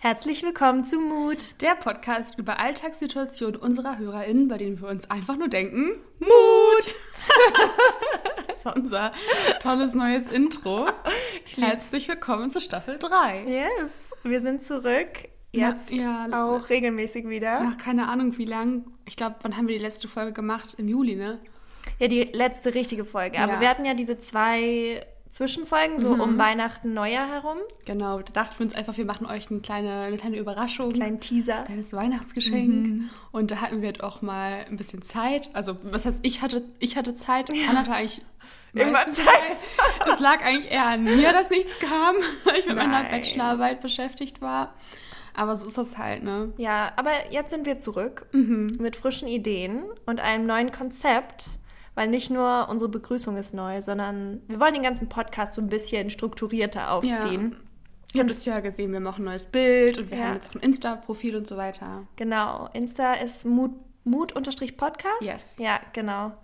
Herzlich willkommen zu Mut. Der Podcast über Alltagssituationen unserer HörerInnen, bei denen wir uns einfach nur denken, Mut! das ist unser tolles neues Intro. Herzlich willkommen zu Staffel 3. Yes, wir sind zurück. Jetzt Na, ja, auch regelmäßig wieder. Nach keine Ahnung wie lang. Ich glaube, wann haben wir die letzte Folge gemacht? Im Juli, ne? Ja, die letzte richtige Folge. Aber Ja. wir hatten ja diese zwei Zwischenfolgen, so um Weihnachten, Neujahr herum. Genau, da dachten wir uns einfach, wir machen euch eine kleine, eine kleine Überraschung. Kleinen Teaser. ein kleines Weihnachtsgeschenk. Und da hatten wir jetzt auch mal ein bisschen Zeit. Also, was heißt, ich hatte, ich hatte Zeit. Anna hatte eigentlich Immer meistens Zeit. Es lag eigentlich eher an mir, dass nichts kam, weil ich mit meiner Nein. Bachelorarbeit beschäftigt war. Aber so ist das halt, ne? Ja, aber jetzt sind wir zurück Mhm. mit frischen Ideen und einem neuen Konzept. Weil nicht nur unsere Begrüßung ist neu, sondern wir wollen den ganzen Podcast so ein bisschen strukturierter aufziehen. Ihr habt es ja gesehen, wir machen ein neues Bild und wir Ja. haben jetzt auch ein Insta-Profil und so weiter. Genau. Insta ist Mut, Mut-Podcast. Yes. Ja, genau.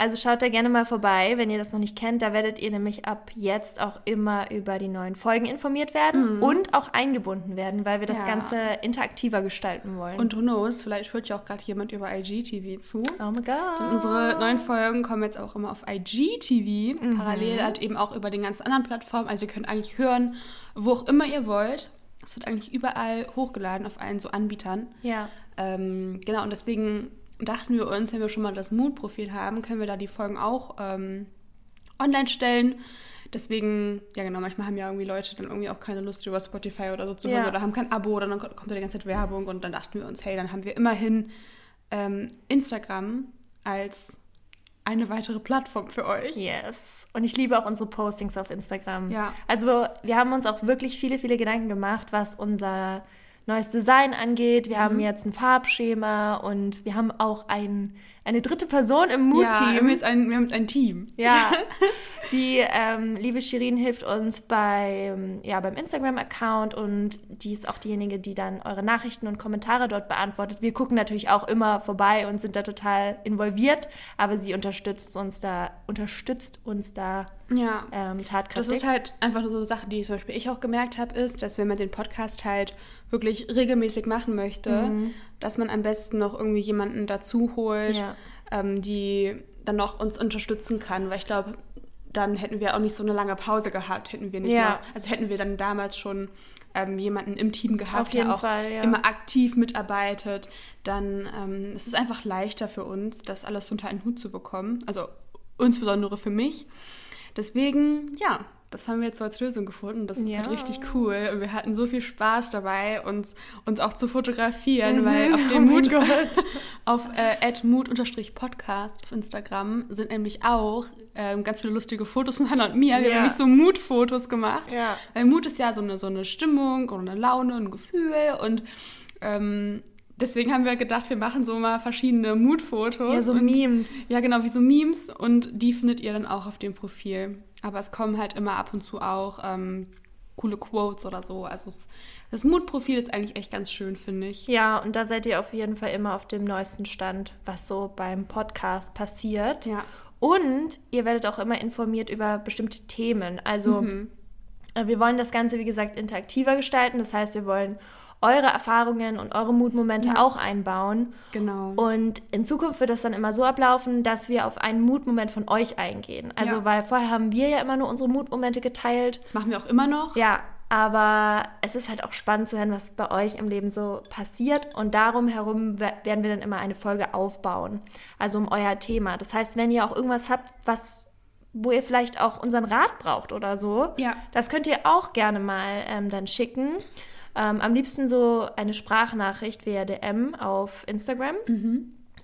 Also schaut da gerne mal vorbei, wenn ihr das noch nicht kennt. Da werdet ihr nämlich ab jetzt auch immer über die neuen Folgen informiert werden und auch eingebunden werden, weil wir das Mhm. Ja. Ganze interaktiver gestalten wollen. Und who knows, vielleicht hört ja auch gerade jemand über IGTV zu. oh my God. Denn unsere neuen Folgen kommen jetzt auch immer auf IGTV, Mhm. parallel halt eben auch über den ganzen anderen Plattformen. Also ihr könnt eigentlich hören, wo auch immer ihr wollt. Es wird eigentlich überall hochgeladen auf allen so Anbietern. Ja. Ähm, genau, und deswegen dachten wir uns, wenn wir schon mal das Mood-Profil haben, können wir da die Folgen auch ähm, online stellen. Deswegen, ja genau, manchmal haben ja irgendwie Leute dann irgendwie auch keine Lust über Spotify oder so zu hören Ja. oder haben kein Abo oder dann kommt da die ganze Zeit Werbung und dann dachten wir uns, hey, dann haben wir immerhin ähm, Instagram als eine weitere Plattform für euch. Yes. Und ich liebe auch unsere Postings auf Instagram. Ja. Also wir haben uns auch wirklich viele, viele Gedanken gemacht, was unser neues Design angeht. Wir Mhm. haben jetzt ein Farbschema und wir haben auch ein, eine dritte Person im Ja, wir Mood-Team. haben jetzt ein, wir haben jetzt ein Team. Ja, die ähm, liebe Shirin hilft uns beim, ja, beim Instagram-Account und die ist auch diejenige, die dann eure Nachrichten und Kommentare dort beantwortet. Wir gucken natürlich auch immer vorbei und sind da total involviert, aber sie unterstützt uns da, unterstützt uns da Ja. ähm, Das tatkräftig. ist halt einfach so eine Sache, die zum Beispiel ich auch gemerkt habe, ist, dass wenn man den Podcast halt wirklich regelmäßig machen möchte, dass man am besten noch irgendwie jemanden dazu holt, Ja. ähm, die dann noch uns unterstützen kann, weil ich glaube, dann hätten wir auch nicht so eine lange Pause gehabt, hätten wir nicht Ja. mehr, also hätten wir dann damals schon ähm, jemanden im Team gehabt, der auch Fall, ja. immer aktiv mitarbeitet, dann ähm, es ist es einfach leichter für uns, das alles unter einen Hut zu bekommen, also insbesondere für mich. Deswegen, ja, das haben wir jetzt so als Lösung gefunden. Das ist Ja. halt richtig cool. Und wir hatten so viel Spaß dabei, uns, uns auch zu fotografieren, weil auf Oh dem mein Mut, auf äh, @mut_podcast auf Instagram sind nämlich auch ähm, ganz viele lustige Fotos von Hannah und mir. Wir Ja. haben nämlich so Mut-Fotos gemacht. Ja. Weil Mut ist ja so eine, so eine Stimmung und eine Laune, ein Gefühl und ähm, deswegen haben wir gedacht, wir machen so mal verschiedene Mut-Fotos. Ja, so und, Memes. Ja, genau, wie so Memes und die findet ihr dann auch auf dem Profil. Aber es kommen halt immer ab und zu auch ähm, coole Quotes oder so. Also es, das Mut-Profil ist eigentlich echt ganz schön, finde ich. Ja, und da seid ihr auf jeden Fall immer auf dem neuesten Stand, was so beim Podcast passiert. Ja. Und ihr werdet auch immer informiert über bestimmte Themen. Also Mhm. äh, wir wollen das Ganze, wie gesagt, interaktiver gestalten. Das heißt, wir wollen eure Erfahrungen und eure Mutmomente auch einbauen. Genau. Und in Zukunft wird das dann immer so ablaufen, dass wir auf einen Mutmoment von euch eingehen. Also, Ja. weil vorher haben wir ja immer nur unsere Mutmomente geteilt. das machen wir auch immer noch. Ja, aber es ist halt auch spannend zu hören, was bei euch im Leben so passiert. Und darum herum we- werden wir dann immer eine Folge aufbauen. Also um euer Thema. Das heißt, wenn ihr auch irgendwas habt, was wo ihr vielleicht auch unseren Rat braucht oder so, Ja. das könnt ihr auch gerne mal ähm, dann schicken. Ähm, am liebsten so eine Sprachnachricht via DM auf Instagram.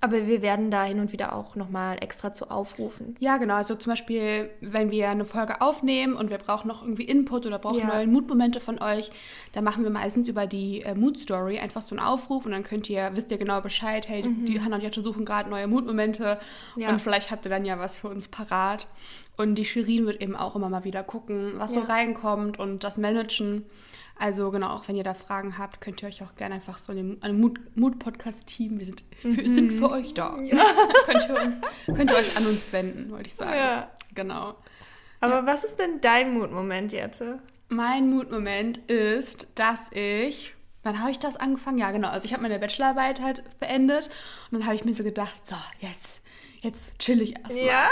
Aber wir werden da hin und wieder auch nochmal extra zu aufrufen. Ja, genau. Also zum Beispiel, wenn wir eine Folge aufnehmen und wir brauchen noch irgendwie Input oder brauchen Ja. neue Mutmomente von euch, dann machen wir meistens über die äh, Mood Story einfach so einen Aufruf und dann könnt ihr, wisst ihr genau Bescheid, hey, die Hannah und Jette suchen gerade neue Mutmomente Ja. und vielleicht habt ihr dann ja was für uns parat. Und die Shirin wird eben auch immer mal wieder gucken, was so Ja. reinkommt und das managen. Also genau, auch wenn ihr da Fragen habt, könnt ihr euch auch gerne einfach so dem an dem Mut- Mut-Podcast-Team, wir sind für, sind für euch da. könnt, ihr uns, könnt ihr euch an uns wenden, wollte ich sagen. Ja. Genau. Aber was ist denn dein Mutmoment, Jette? mein Mutmoment ist, dass ich. Wann habe ich das angefangen? Ja, genau. Also ich habe meine Bachelorarbeit halt beendet und dann habe ich mir so gedacht, so, jetzt, jetzt chill ich erstmal. Ja.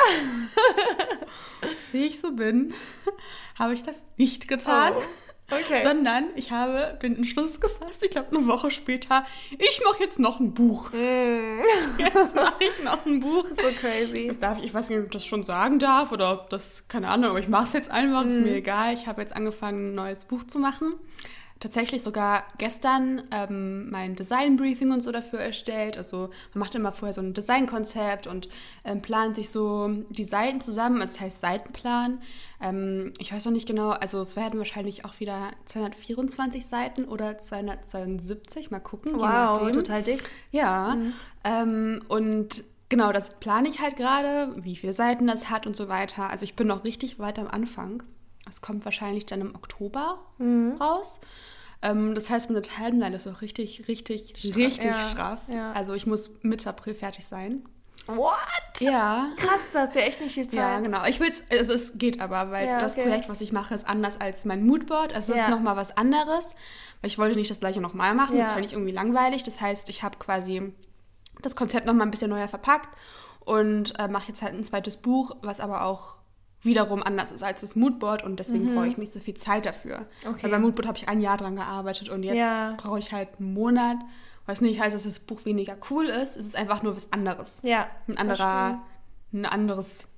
Wie ich so bin, habe ich das nicht getan. Oh, okay. Sondern ich habe den Entschluss gefasst, ich glaube eine Woche später, ich mache jetzt noch ein Buch. Jetzt mache ich noch ein Buch. So crazy. Das darf ich, ich weiß nicht, ob ich das schon sagen darf oder ob das, keine Ahnung, aber ich mache es jetzt einfach, ist mir egal. Ich habe jetzt angefangen, ein neues Buch zu machen. Tatsächlich sogar gestern ähm, mein Design-Briefing und so dafür erstellt. Also man macht immer vorher so ein Designkonzept und ähm, plant sich so die Seiten zusammen. Also das heißt Seitenplan. Ähm, ich weiß noch nicht genau, also es werden wahrscheinlich auch wieder 224 Seiten oder 272, mal gucken. Wow, total dick. Ja, ähm, und genau, das plane ich halt gerade, wie viele Seiten das hat und so weiter. Also ich bin noch richtig weit am Anfang. Es kommt wahrscheinlich dann im Oktober raus. Ähm, das heißt, meine Timeline ist auch richtig, richtig, richtig ja, straff. ja. Also ich muss Mitte April fertig sein. What? Ja. Krass, das ist ja echt nicht viel Zeit. Ja, genau. Ich will es, also es geht aber, weil Ja, das okay. Projekt, was ich mache, ist anders als mein Moodboard. Also es Ja. ist nochmal was anderes, weil ich wollte nicht das gleiche nochmal machen. Das Ja. fand ich irgendwie langweilig. Das heißt, ich habe quasi das Konzept nochmal ein bisschen neuer verpackt und äh, mache jetzt halt ein zweites Buch, was aber auch wiederum anders ist als das Moodboard und deswegen brauche ich nicht so viel Zeit dafür. Mhm. Okay. Weil beim Moodboard habe ich ein Jahr dran gearbeitet und jetzt Ja. brauche ich halt einen Monat. Was nicht heißt, dass das Buch weniger cool ist. Es ist einfach nur was anderes Ja. ein anderer, ein anderes,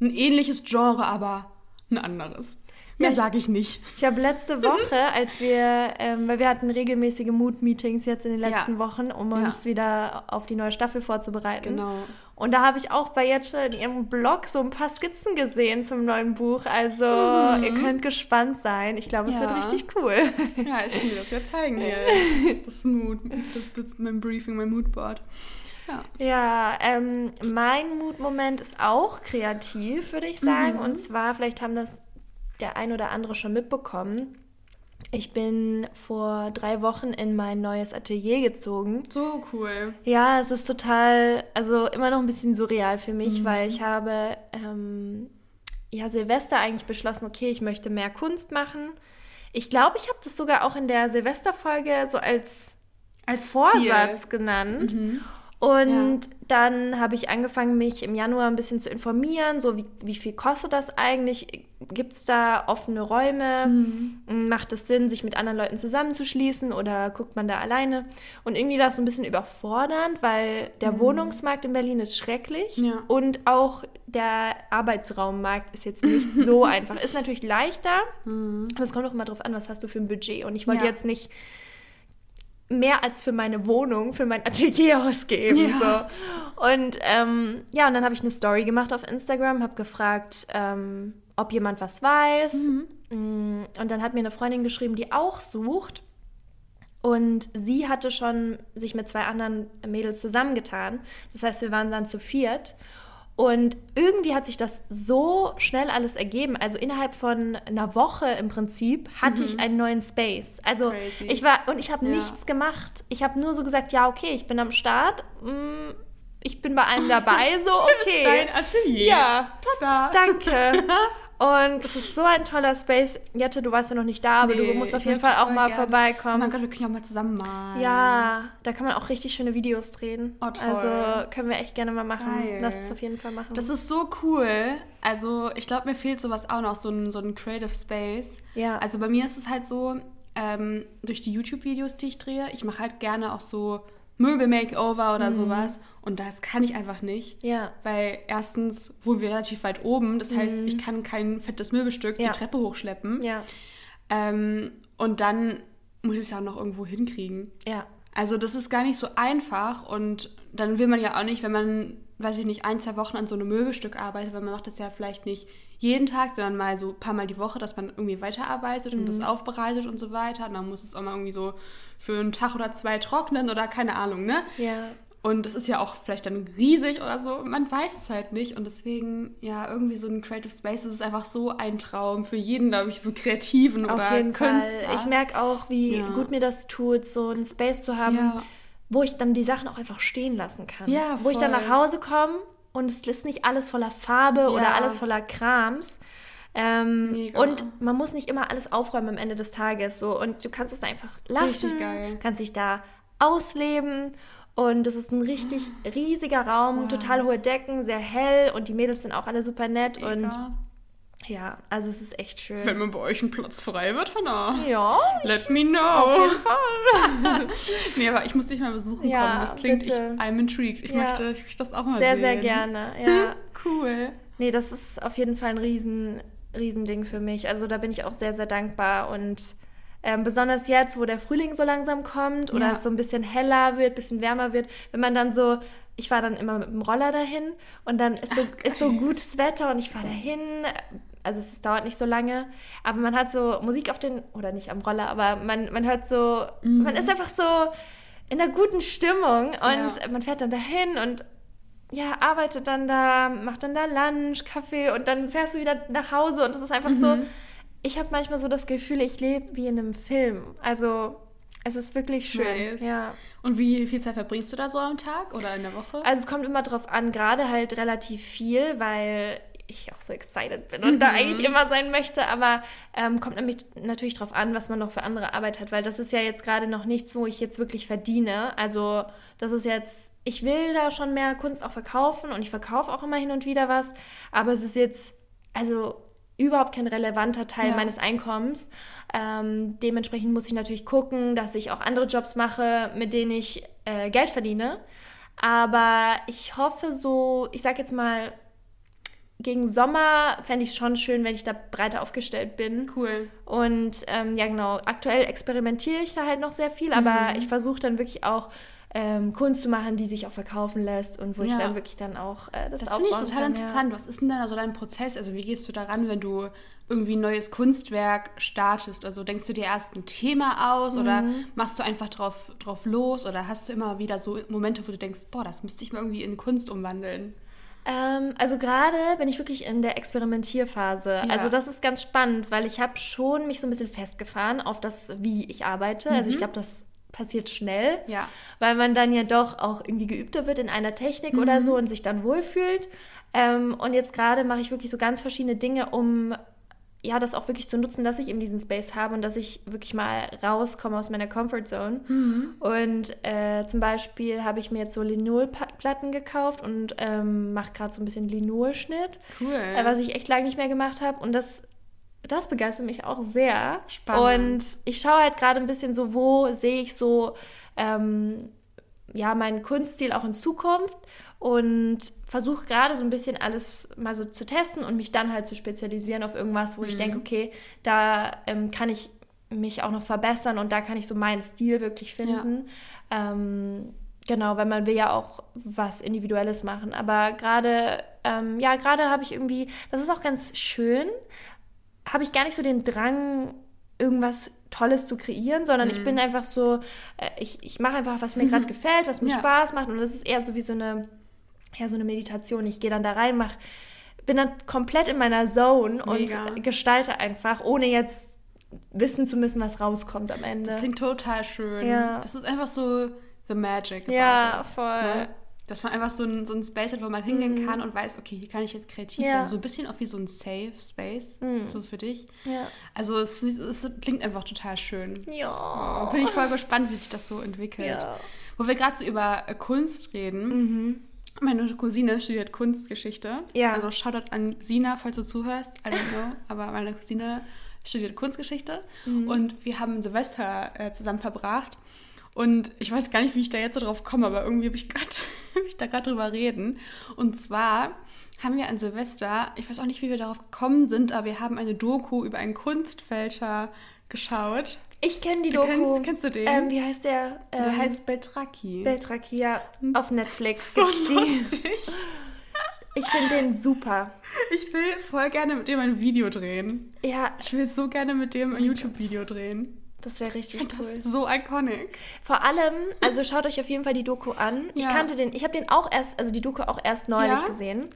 ein ähnliches Genre, aber ein anderes. Mehr Ja, sage ich nicht. Ich habe letzte Woche, als wir, ähm, weil wir hatten regelmäßige Mood-Meetings jetzt in den Ja. letzten Wochen, um Ja. uns wieder auf die neue Staffel vorzubereiten. Genau. Und da habe ich auch bei Jetsche in ihrem Blog so ein paar Skizzen gesehen zum neuen Buch. Also ihr könnt gespannt sein. Ich glaube, es Mhm. Ja. wird richtig cool. Ja, ich kann dir das ja zeigen hier. Das Mood, das ist mein Briefing, mein Moodboard. Ja. Ja, ähm, mein Mutmoment ist auch kreativ, würde ich sagen. Und zwar, vielleicht haben das der ein oder andere schon mitbekommen. Ich bin vor drei Wochen in mein neues Atelier gezogen. So cool. Ja, es ist total, also immer noch ein bisschen surreal für mich, weil ich habe ähm, ja Silvester eigentlich beschlossen, okay, ich möchte mehr Kunst machen. Ich glaube, ich habe das sogar auch in der Silvesterfolge so als, als Vorsatz Ziel. genannt. Und dann habe ich angefangen, mich im Januar ein bisschen zu informieren, so wie, wie viel kostet das eigentlich? Gibt es da offene Räume? Macht es Sinn, sich mit anderen Leuten zusammenzuschließen oder guckt man da alleine? Und irgendwie war es so ein bisschen überfordernd, weil der Wohnungsmarkt in Berlin ist schrecklich Ja. und auch der Arbeitsraummarkt ist jetzt nicht so einfach. Ist natürlich leichter, aber es kommt auch immer drauf an, was hast du für ein Budget. Und ich wollte Ja. jetzt nicht mehr als für meine Wohnung, für mein Atelier ausgeben. Ja. So. Und ähm, ja, und dann habe ich eine Story gemacht auf Instagram, habe gefragt, ähm, ob jemand was weiß. Mm, Und dann hat mir eine Freundin geschrieben, die auch sucht. Und sie hatte schon sich mit zwei anderen Mädels zusammengetan. Das heißt, wir waren dann zu viert. Und irgendwie hat sich das so schnell alles ergeben. Also innerhalb von einer Woche im Prinzip hatte ich einen neuen Space. Also Crazy. ich war und ich habe Ja. nichts gemacht. Ich habe nur so gesagt, ja okay, ich bin am Start. Mm, Ich bin bei allen dabei, so okay. Dein Atelier. Ja, Tada. danke. Und es ist so ein toller Space. Jette, du warst ja noch nicht da, aber du Nee, musst auf jeden Fall auch mal gerne. vorbeikommen. Oh mein Gott, wir können ja auch mal zusammen malen. Ja, da kann man auch richtig schöne Videos drehen. Oh, toll. Also können wir echt gerne mal machen. Geil. Lass es auf jeden Fall machen. Das ist so cool. Also, ich glaube, mir fehlt sowas auch noch, so ein, so ein Creative Space. Ja. Also, bei mir ist es halt so, ähm, durch die YouTube-Videos, die ich drehe, ich mache halt gerne auch so Möbel-Makeover oder sowas. Und das kann ich einfach nicht. Mhm. Ja. Weil erstens wohnen wir relativ weit oben. Das heißt, ich kann kein fettes Möbelstück Mhm. Ja. die Treppe hochschleppen. ja, Ähm, und dann muss ich es ja auch noch irgendwo hinkriegen. ja, Also das ist gar nicht so einfach und dann will man ja auch nicht, wenn man, weiß ich nicht, ein, zwei Wochen an so einem Möbelstück arbeitet, weil man macht das ja vielleicht nicht jeden Tag, sondern mal so ein paar Mal die Woche, dass man irgendwie weiterarbeitet und Mhm. das aufbereitet und so weiter. Und dann muss es auch mal irgendwie so für einen Tag oder zwei trocknen oder keine Ahnung, ne? ja. Und das ist ja auch vielleicht dann riesig oder so. Man weiß es halt nicht. Und deswegen, ja, irgendwie so ein Creative Space, das ist einfach so ein Traum für jeden, glaube ich, so Kreativen Auf oder jeden Künstler. Fall. Ich merke auch, wie Ja. gut mir das tut, so einen Space zu haben, Ja. wo ich dann die Sachen auch einfach stehen lassen kann. Ja, Wo ich dann voll. nach Hause komme und es ist nicht alles voller Farbe oder Ja. alles voller Krams. Ähm, und man muss nicht immer alles aufräumen am Ende des Tages. So. Und du kannst es einfach lassen, Richtig geil. kannst dich da ausleben. Und es ist ein richtig riesiger Raum, Wow. total hohe Decken, sehr hell und die Mädels sind auch alle super nett. Und Mega. Ja, also es ist echt schön. Wenn mal bei euch ein Platz frei wird, Hannah. ja, Let me know. auf jeden Fall. nee, aber ich muss dich mal besuchen Ja, kommen. Das klingt, ich, bitte. I'm intrigued. Ich, Ja. möchte, ich möchte das auch mal Sehr, sehen. sehr gerne. Ja. Cool. Nee, das ist auf jeden Fall ein riesen, Riesending für mich. Also da bin ich auch sehr, sehr dankbar und ähm, besonders jetzt, wo der Frühling so langsam kommt oder Ja. es so ein bisschen heller wird, bisschen wärmer wird, wenn man dann so, ich fahre dann immer mit dem Roller dahin und dann ist so, ist so gutes Wetter und ich fahre dahin. Also es dauert nicht so lange, aber man hat so Musik auf den, oder nicht am Roller, aber man, man hört so, man ist einfach so in einer guten Stimmung und Ja. man fährt dann dahin und ja, arbeitet dann da, macht dann da Lunch, Kaffee und dann fährst du wieder nach Hause und das ist einfach so, ich habe manchmal so das Gefühl, ich lebe wie in einem Film. Also es ist wirklich schön. Nice. Ja. Und wie viel Zeit verbringst du da so am Tag oder in der Woche? Also es kommt immer drauf an, gerade halt relativ viel, weil ich auch so excited bin und Mhm. da eigentlich immer sein möchte, aber ähm, kommt nämlich natürlich drauf an, was man noch für andere Arbeit hat, weil das ist ja jetzt gerade noch nichts, wo ich jetzt wirklich verdiene. Also das ist jetzt, ich will da schon mehr Kunst auch verkaufen und ich verkaufe auch immer hin und wieder was, aber es ist jetzt, also überhaupt kein relevanter Teil Ja. meines Einkommens. Ähm, dementsprechend muss ich natürlich gucken, dass ich auch andere Jobs mache, mit denen ich äh, Geld verdiene. Aber ich hoffe so, ich sag jetzt mal, gegen Sommer fände ich es schon schön, wenn ich da breiter aufgestellt bin. Cool. Und ähm, ja, genau, aktuell experimentiere ich da halt noch sehr viel, aber Mhm. ich versuche dann wirklich auch ähm, Kunst zu machen, die sich auch verkaufen lässt und wo ich Ja. dann wirklich dann auch äh, das, Das finde ich aufbauen total kann, interessant. Was ist denn da so dein Prozess? Also wie gehst du daran, wenn du irgendwie ein neues Kunstwerk startest? Also denkst du dir erst ein Thema aus oder Mhm. machst du einfach drauf, drauf los oder hast du immer wieder so Momente, wo du denkst, boah, das müsste ich mal irgendwie in Kunst umwandeln? Ähm, also gerade bin ich wirklich in der Experimentierphase. Ja. Also das ist ganz spannend, weil ich habe schon mich so ein bisschen festgefahren auf das, wie ich arbeite. Also ich glaube, das passiert schnell. Ja. weil man dann ja doch auch irgendwie geübter wird in einer Technik oder so und sich dann wohlfühlt. Ähm, und jetzt gerade mache ich wirklich so ganz verschiedene Dinge, um ja, das auch wirklich zu nutzen, dass ich eben diesen Space habe und dass ich wirklich mal rauskomme aus meiner Comfortzone. Und äh, zum Beispiel habe ich mir jetzt so Linolplatten gekauft und ähm, mache gerade so ein bisschen Linolschnitt, Cool. äh, was ich echt lange nicht mehr gemacht habe. Und das, das begeistert mich auch sehr. Spannend. Und ich schaue halt gerade ein bisschen so, wo sehe ich so ähm, ja, meinen Kunststil auch in Zukunft und versuche gerade so ein bisschen alles mal so zu testen und mich dann halt zu spezialisieren auf irgendwas, wo ich denke, okay, da ähm, kann ich mich auch noch verbessern und da kann ich so meinen Stil wirklich finden. Ähm, genau, weil man will ja auch was Individuelles machen. Aber gerade, ähm, ja, gerade habe ich irgendwie, das ist auch ganz schön, habe ich gar nicht so den Drang, irgendwas Tolles zu kreieren, sondern Mhm. ich bin einfach so, äh, ich, ich mache einfach, was mir gerade gefällt, was mir Ja. Spaß macht und das ist eher so wie so eine, ja, so eine Meditation. Ich gehe dann da rein, mach, bin dann komplett in meiner Zone Mega. und gestalte einfach, ohne jetzt wissen zu müssen, was rauskommt am Ende. Das klingt total schön. Ja. Das ist einfach so the magic. ja, it, voll. ne? Dass man einfach so ein, so ein Space hat, wo man hingehen kann und weiß, okay, hier kann ich jetzt kreativ Mhm. Ja. Mhm. sein. So ein bisschen auch wie so ein Safe Space, so für dich. Ja. Also es, es klingt einfach total schön. Ja. Bin ich voll gespannt, wie sich das so entwickelt. Ja. Mhm. Wo wir gerade so über äh, Kunst reden. Meine Cousine studiert Kunstgeschichte. Ja. Also Shoutout an Sina, falls du zuhörst. I don't know. aber meine Cousine studiert Kunstgeschichte. Mhm. Und wir haben Silvester äh, zusammen verbracht. Und ich weiß gar nicht, wie ich da jetzt so drauf komme, aber irgendwie habe ich, grad- hab ich da gerade drüber reden. Und zwar haben wir an Silvester, ich weiß auch nicht, wie wir darauf gekommen sind, aber wir haben eine Doku über einen Kunstfälscher geschaut. Ich kenne die Du Doku. kennst- kennst du den? Ähm, wie heißt der? Ähm, Der heißt Beltraki. Beltraki, ja. Auf Netflix so lustig. Ich finde den super. Ich will voll gerne mit dem ein Video drehen. Ja, Ich will so gerne mit dem ein YouTube-Video drehen. Das wäre richtig Ich cool. das so iconic. Vor allem, also schaut euch auf jeden Fall die Doku an. Ich Ja. kannte den, ich habe den auch erst, also die Doku auch erst neulich Ja? gesehen.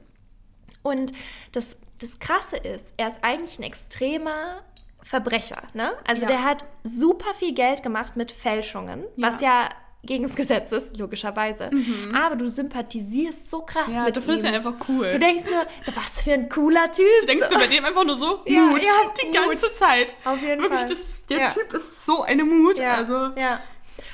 Und das, das Krasse ist, er ist eigentlich ein extremer Verbrecher, ne? Also Ja. der hat super viel Geld gemacht mit Fälschungen, was ja gegen das Gesetz ist, logischerweise. Aber du sympathisierst so krass Mhm. Ja, mit du findest ihm. ihn einfach cool. Du denkst nur, was für ein cooler Typ. Du denkst so. mir bei dem einfach nur so, Ja, Mut, ja, die Mut. ganze Zeit. Auf jeden Wirklich, Fall. Das, der Ja. Typ ist so eine Mut. Ja, Also, ja.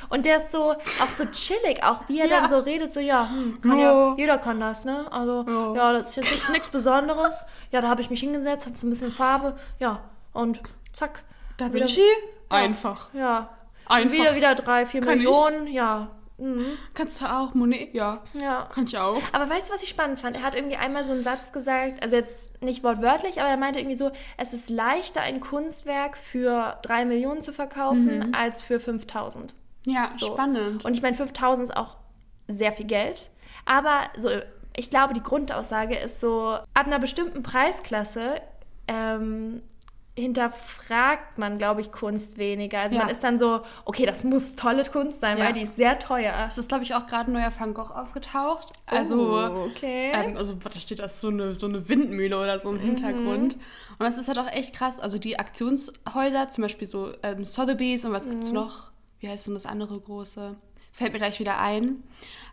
Und der ist so, auch so chillig, auch wie er Ja. dann so redet, so, ja, hm, kann ja. Ja. jeder kann das, ne? Also, Ja. ja, das ist jetzt nichts, Besonderes. Ja, da habe ich mich hingesetzt, hab so ein bisschen Farbe, ja, und zack. Da Vinci, einfach. Ja. Einfach. Und wieder, wieder drei, vier Kann ich. Millionen, ja. Mhm. Kannst du auch, Monet? Ja, Ja. kann ich auch. Aber weißt du, was ich spannend fand? Er hat irgendwie einmal so einen Satz gesagt, also jetzt nicht wortwörtlich, aber er meinte irgendwie so, es ist leichter, ein Kunstwerk für drei Millionen zu verkaufen, als für 5000. Ja, So. spannend. Und ich meine, 5000 ist auch sehr viel Geld. Aber so, ich glaube, die Grundaussage ist so, ab einer bestimmten Preisklasse ähm, hinterfragt man, glaube ich, Kunst weniger. Also Ja. man ist dann so, okay, das muss tolle Kunst sein, Ja. weil die ist sehr teuer. Es ist, glaube ich, auch gerade ein neuer Van Gogh aufgetaucht. Also, Oh, okay. ähm, also da steht das so eine, so eine Windmühle oder so im Hintergrund. Und das ist halt auch echt krass. Also die Aktionshäuser, zum Beispiel so ähm, Sotheby's und was gibt's noch? Wie heißt denn das andere große? Fällt mir gleich wieder ein.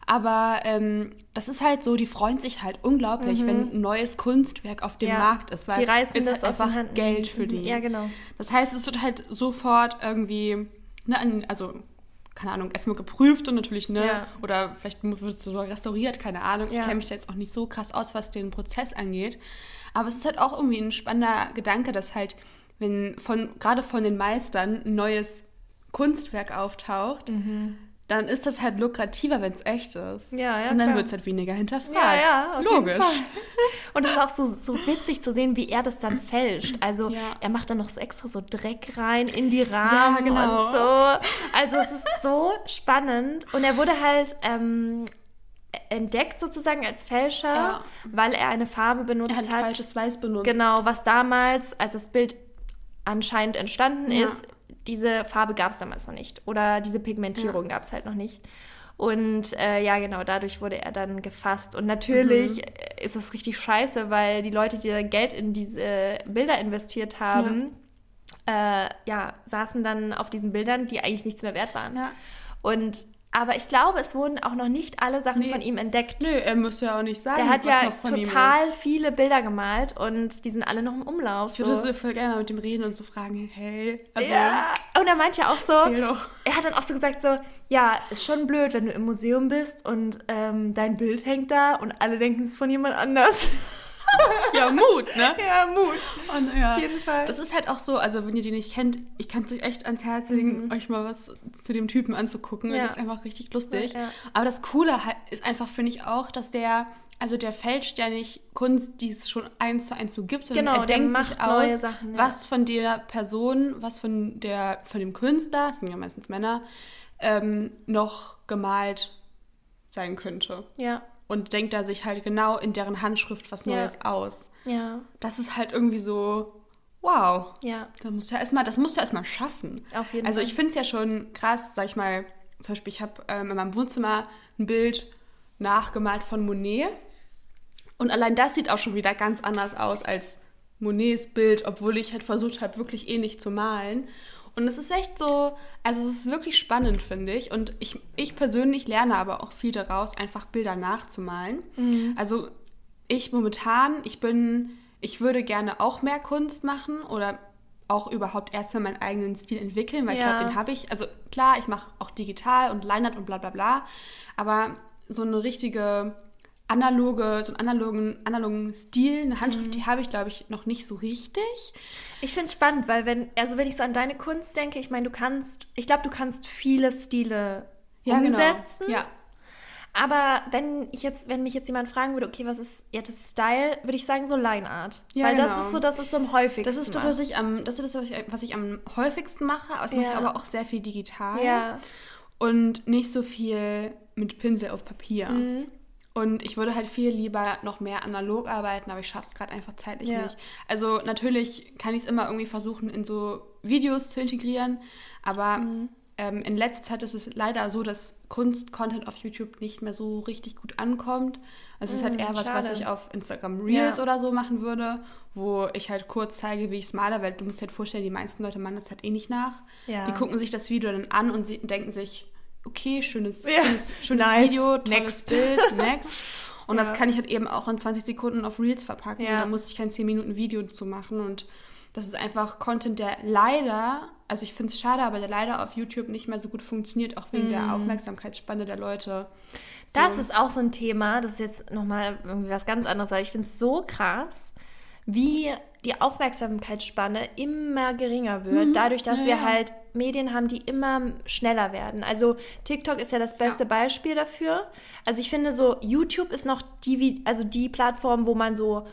Aber ähm, das ist halt so, die freuen sich halt unglaublich, wenn ein neues Kunstwerk auf dem Ja. Markt ist. Weil Die reißen das ist aus den einfach Händen. Geld für Mhm. die. Ja, genau. Das heißt, es wird halt sofort irgendwie, ne, also, keine Ahnung, erstmal geprüft und natürlich, ne, Ja. oder vielleicht muss- wird es so restauriert, keine Ahnung. Ich Ja. kenne mich da jetzt auch nicht so krass aus, was den Prozess angeht. Aber es ist halt auch irgendwie ein spannender Gedanke, dass halt, wenn von, gerade von den Meistern ein neues Kunstwerk auftaucht, dann ist das halt lukrativer, wenn es echt ist. Ja, ja, Und dann wird es halt weniger hinterfragt. Ja, ja, Logisch. Und es ist auch so, so witzig zu sehen, wie er das dann fälscht. Also Ja. er macht dann noch so extra so Dreck rein in die Rahmen Ja, genau. und so. Also es ist so spannend. Und er wurde halt ähm, entdeckt sozusagen als Fälscher, Ja. weil er eine Farbe benutzt Er hat hat. falsches Weiß benutzt. Genau, was damals, als das Bild anscheinend entstanden Ja. ist, diese Farbe gab es damals noch nicht. Oder diese Pigmentierung gab es halt noch nicht. Und äh, ja, genau, dadurch wurde er dann gefasst. Und natürlich Mhm. äh, ist das richtig scheiße, weil die Leute, die dann Geld in diese Bilder investiert haben, ja. Äh, ja, saßen dann auf diesen Bildern, die eigentlich nichts mehr wert waren. Ja. Und aber ich glaube, es wurden auch noch nicht alle Sachen Nee. von ihm entdeckt. Nö, er müsste ja auch nicht sagen, Der hat ja ihm total viele Bilder gemalt und die sind alle noch im Umlauf. Ich würde so voll gerne mal mit dem reden und so fragen, hey, also ja. Und er meint ja auch so, er hat dann auch so gesagt so, ja, ist schon blöd, wenn du im Museum bist und ähm, dein Bild hängt da und alle denken es ist von jemand anders. Ja, Mut, ne? ja, Mut. Und, ja. Auf jeden Fall. Das ist halt auch so, also wenn ihr die nicht kennt, ich kann es euch echt ans Herz legen, euch mal was zu dem Typen anzugucken. Mhm. Ja. Das ist einfach richtig lustig. Ja, ja. Aber das Coole halt ist einfach, finde ich auch, dass der, also der fälscht ja nicht Kunst, die es schon eins zu eins so gibt, sondern Genau, er der denkt macht sich aus, Sachen, ja. was von der Person, was von der, von dem Künstler, das sind ja meistens Männer, ähm, noch gemalt sein könnte. Ja, Und denkt da sich halt genau in deren Handschrift was Ja. Neues aus. ja, Das ist halt irgendwie so, wow. ja. Da musst du ja erstmal, das musst du erstmal schaffen. Auf jeden also Fall. ich finde es ja schon krass, sag ich mal, zum Beispiel, ich habe ähm, in meinem Wohnzimmer ein Bild nachgemalt von Monet. Und allein das sieht auch schon wieder ganz anders aus als Monets Bild, obwohl ich halt versucht habe, wirklich ähnlich zu malen. Und es ist echt so, also es ist wirklich spannend, finde ich. Und ich, ich persönlich lerne aber auch viel daraus, einfach Bilder nachzumalen. Mhm. Also ich momentan, ich bin, ich würde gerne auch mehr Kunst machen oder auch überhaupt erstmal meinen eigenen Stil entwickeln, weil ich Ja. glaube, den habe ich. Also klar, ich mache auch digital und Leinert und bla bla bla, aber so eine richtige analoge, so einen analogen, analogen Stil, eine Handschrift, Mhm. die habe ich, glaube ich, noch nicht so richtig. Ich finde es spannend, weil wenn, also wenn ich so an deine Kunst denke, ich meine, du kannst, ich glaube, du kannst viele Stile umsetzen. Genau. Ja. Aber wenn ich jetzt, wenn mich jetzt jemand fragen würde, okay, was ist ja das Style, würde ich sagen so Line Art. Ja, weil das genau. ist so, das ist so am häufigsten. Das ist das, was ich am, das ist das, was ich, was ich am häufigsten mache. Aber das mache ich Ja. aber auch sehr viel digital. Ja. Und nicht so viel mit Pinsel auf Papier. Mhm. Und ich würde halt viel lieber noch mehr analog arbeiten, aber ich schaffe es gerade einfach zeitlich Ja. nicht. Also natürlich kann ich es immer irgendwie versuchen, in so Videos zu integrieren, aber Mhm. ähm, in letzter Zeit ist es leider so, dass Kunst-Content auf YouTube nicht mehr so richtig gut ankommt. Es ist halt Mm, eher was, schade. was ich auf Instagram Reels Ja. oder so machen würde, wo ich halt kurz zeige, wie ich es male, weil du musst dir halt vorstellen, die meisten Leute machen das halt eh nicht nach. Ja. Die gucken sich das Video dann an und sie denken sich, okay, schönes, Ja. schönes, schönes Nice. Video, tolles Next. Bild, next. Und Ja. das kann ich halt eben auch in 20 Sekunden auf Reels verpacken. Ja. Da muss ich kein 10 Minuten Video zu machen. Und das ist einfach Content, der leider, also ich finde es schade, aber der leider auf YouTube nicht mehr so gut funktioniert, auch wegen der Aufmerksamkeitsspanne der Leute. So. Mhm. Das ist auch so ein Thema, das ist jetzt nochmal irgendwie was ganz anderes, aber ich finde es so krass, wie die Aufmerksamkeitsspanne immer geringer wird, dadurch, dass Ja, wir ja. halt Medien haben, die immer schneller werden. Also TikTok ist ja das beste Ja. Beispiel dafür. Also ich finde so, YouTube ist noch die, also die Plattform, wo man so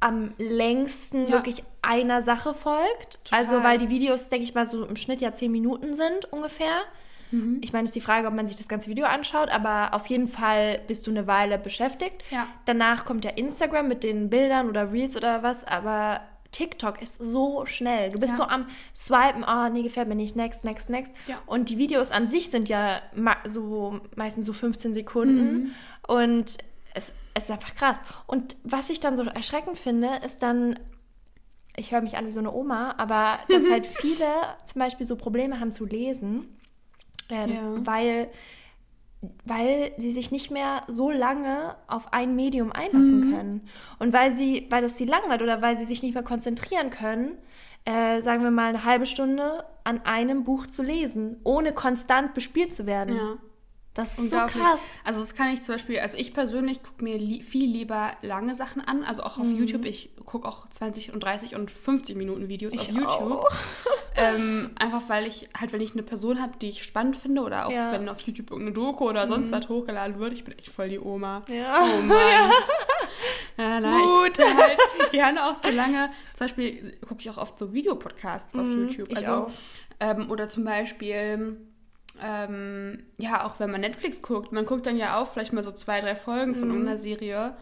am längsten wirklich einer Sache folgt. Total. Also weil die Videos, denke ich mal, so im Schnitt ja zehn Minuten sind ungefähr. Mhm. Ich meine, es ist die Frage, ob man sich das ganze Video anschaut, aber auf jeden Fall bist du eine Weile beschäftigt. Ja. Danach kommt ja Instagram mit den Bildern oder Reels oder was, aber TikTok ist so schnell. Du bist Ja. so am Swipen, oh, nee, gefällt mir nicht, next, next, next. Ja. Und die Videos an sich sind ja so meistens so 15 Sekunden und es, es ist einfach krass. Und was ich dann so erschreckend finde, ist dann, ich höre mich an wie so eine Oma, aber dass halt viele zum Beispiel so Probleme haben zu lesen, äh, das, Ja. weil, weil sie sich nicht mehr so lange auf ein Medium einlassen können. Und weil sie, weil das sie langweilt oder weil sie sich nicht mehr konzentrieren können, äh, sagen wir mal eine halbe Stunde an einem Buch zu lesen, ohne konstant bespielt zu werden. Ja. Das ist so krass. Also das kann ich zum Beispiel, also ich persönlich gucke mir li viel lieber lange Sachen an, also auch auf Mhm. YouTube. Ich gucke auch 20 und 30 und 50 Minuten Videos auf Ich YouTube. auch. Ähm, einfach weil ich halt, wenn ich eine Person habe, die ich spannend finde oder auch Ja. Mhm. wenn auf YouTube irgendeine Doku oder sonst was hochgeladen wird, ich bin echt voll die Oma. Ja. Oh Mann. Ja, nein, Mut. Ich halt gerne auch so lange. Zum Beispiel gucke ich auch oft so Videopodcasts auf YouTube. Mhm, ich also, auch. Ähm, oder zum Beispiel, ähm, ja, auch wenn man Netflix guckt, man guckt dann ja auch vielleicht mal so zwei, drei Folgen Mhm. von irgendeiner Serie.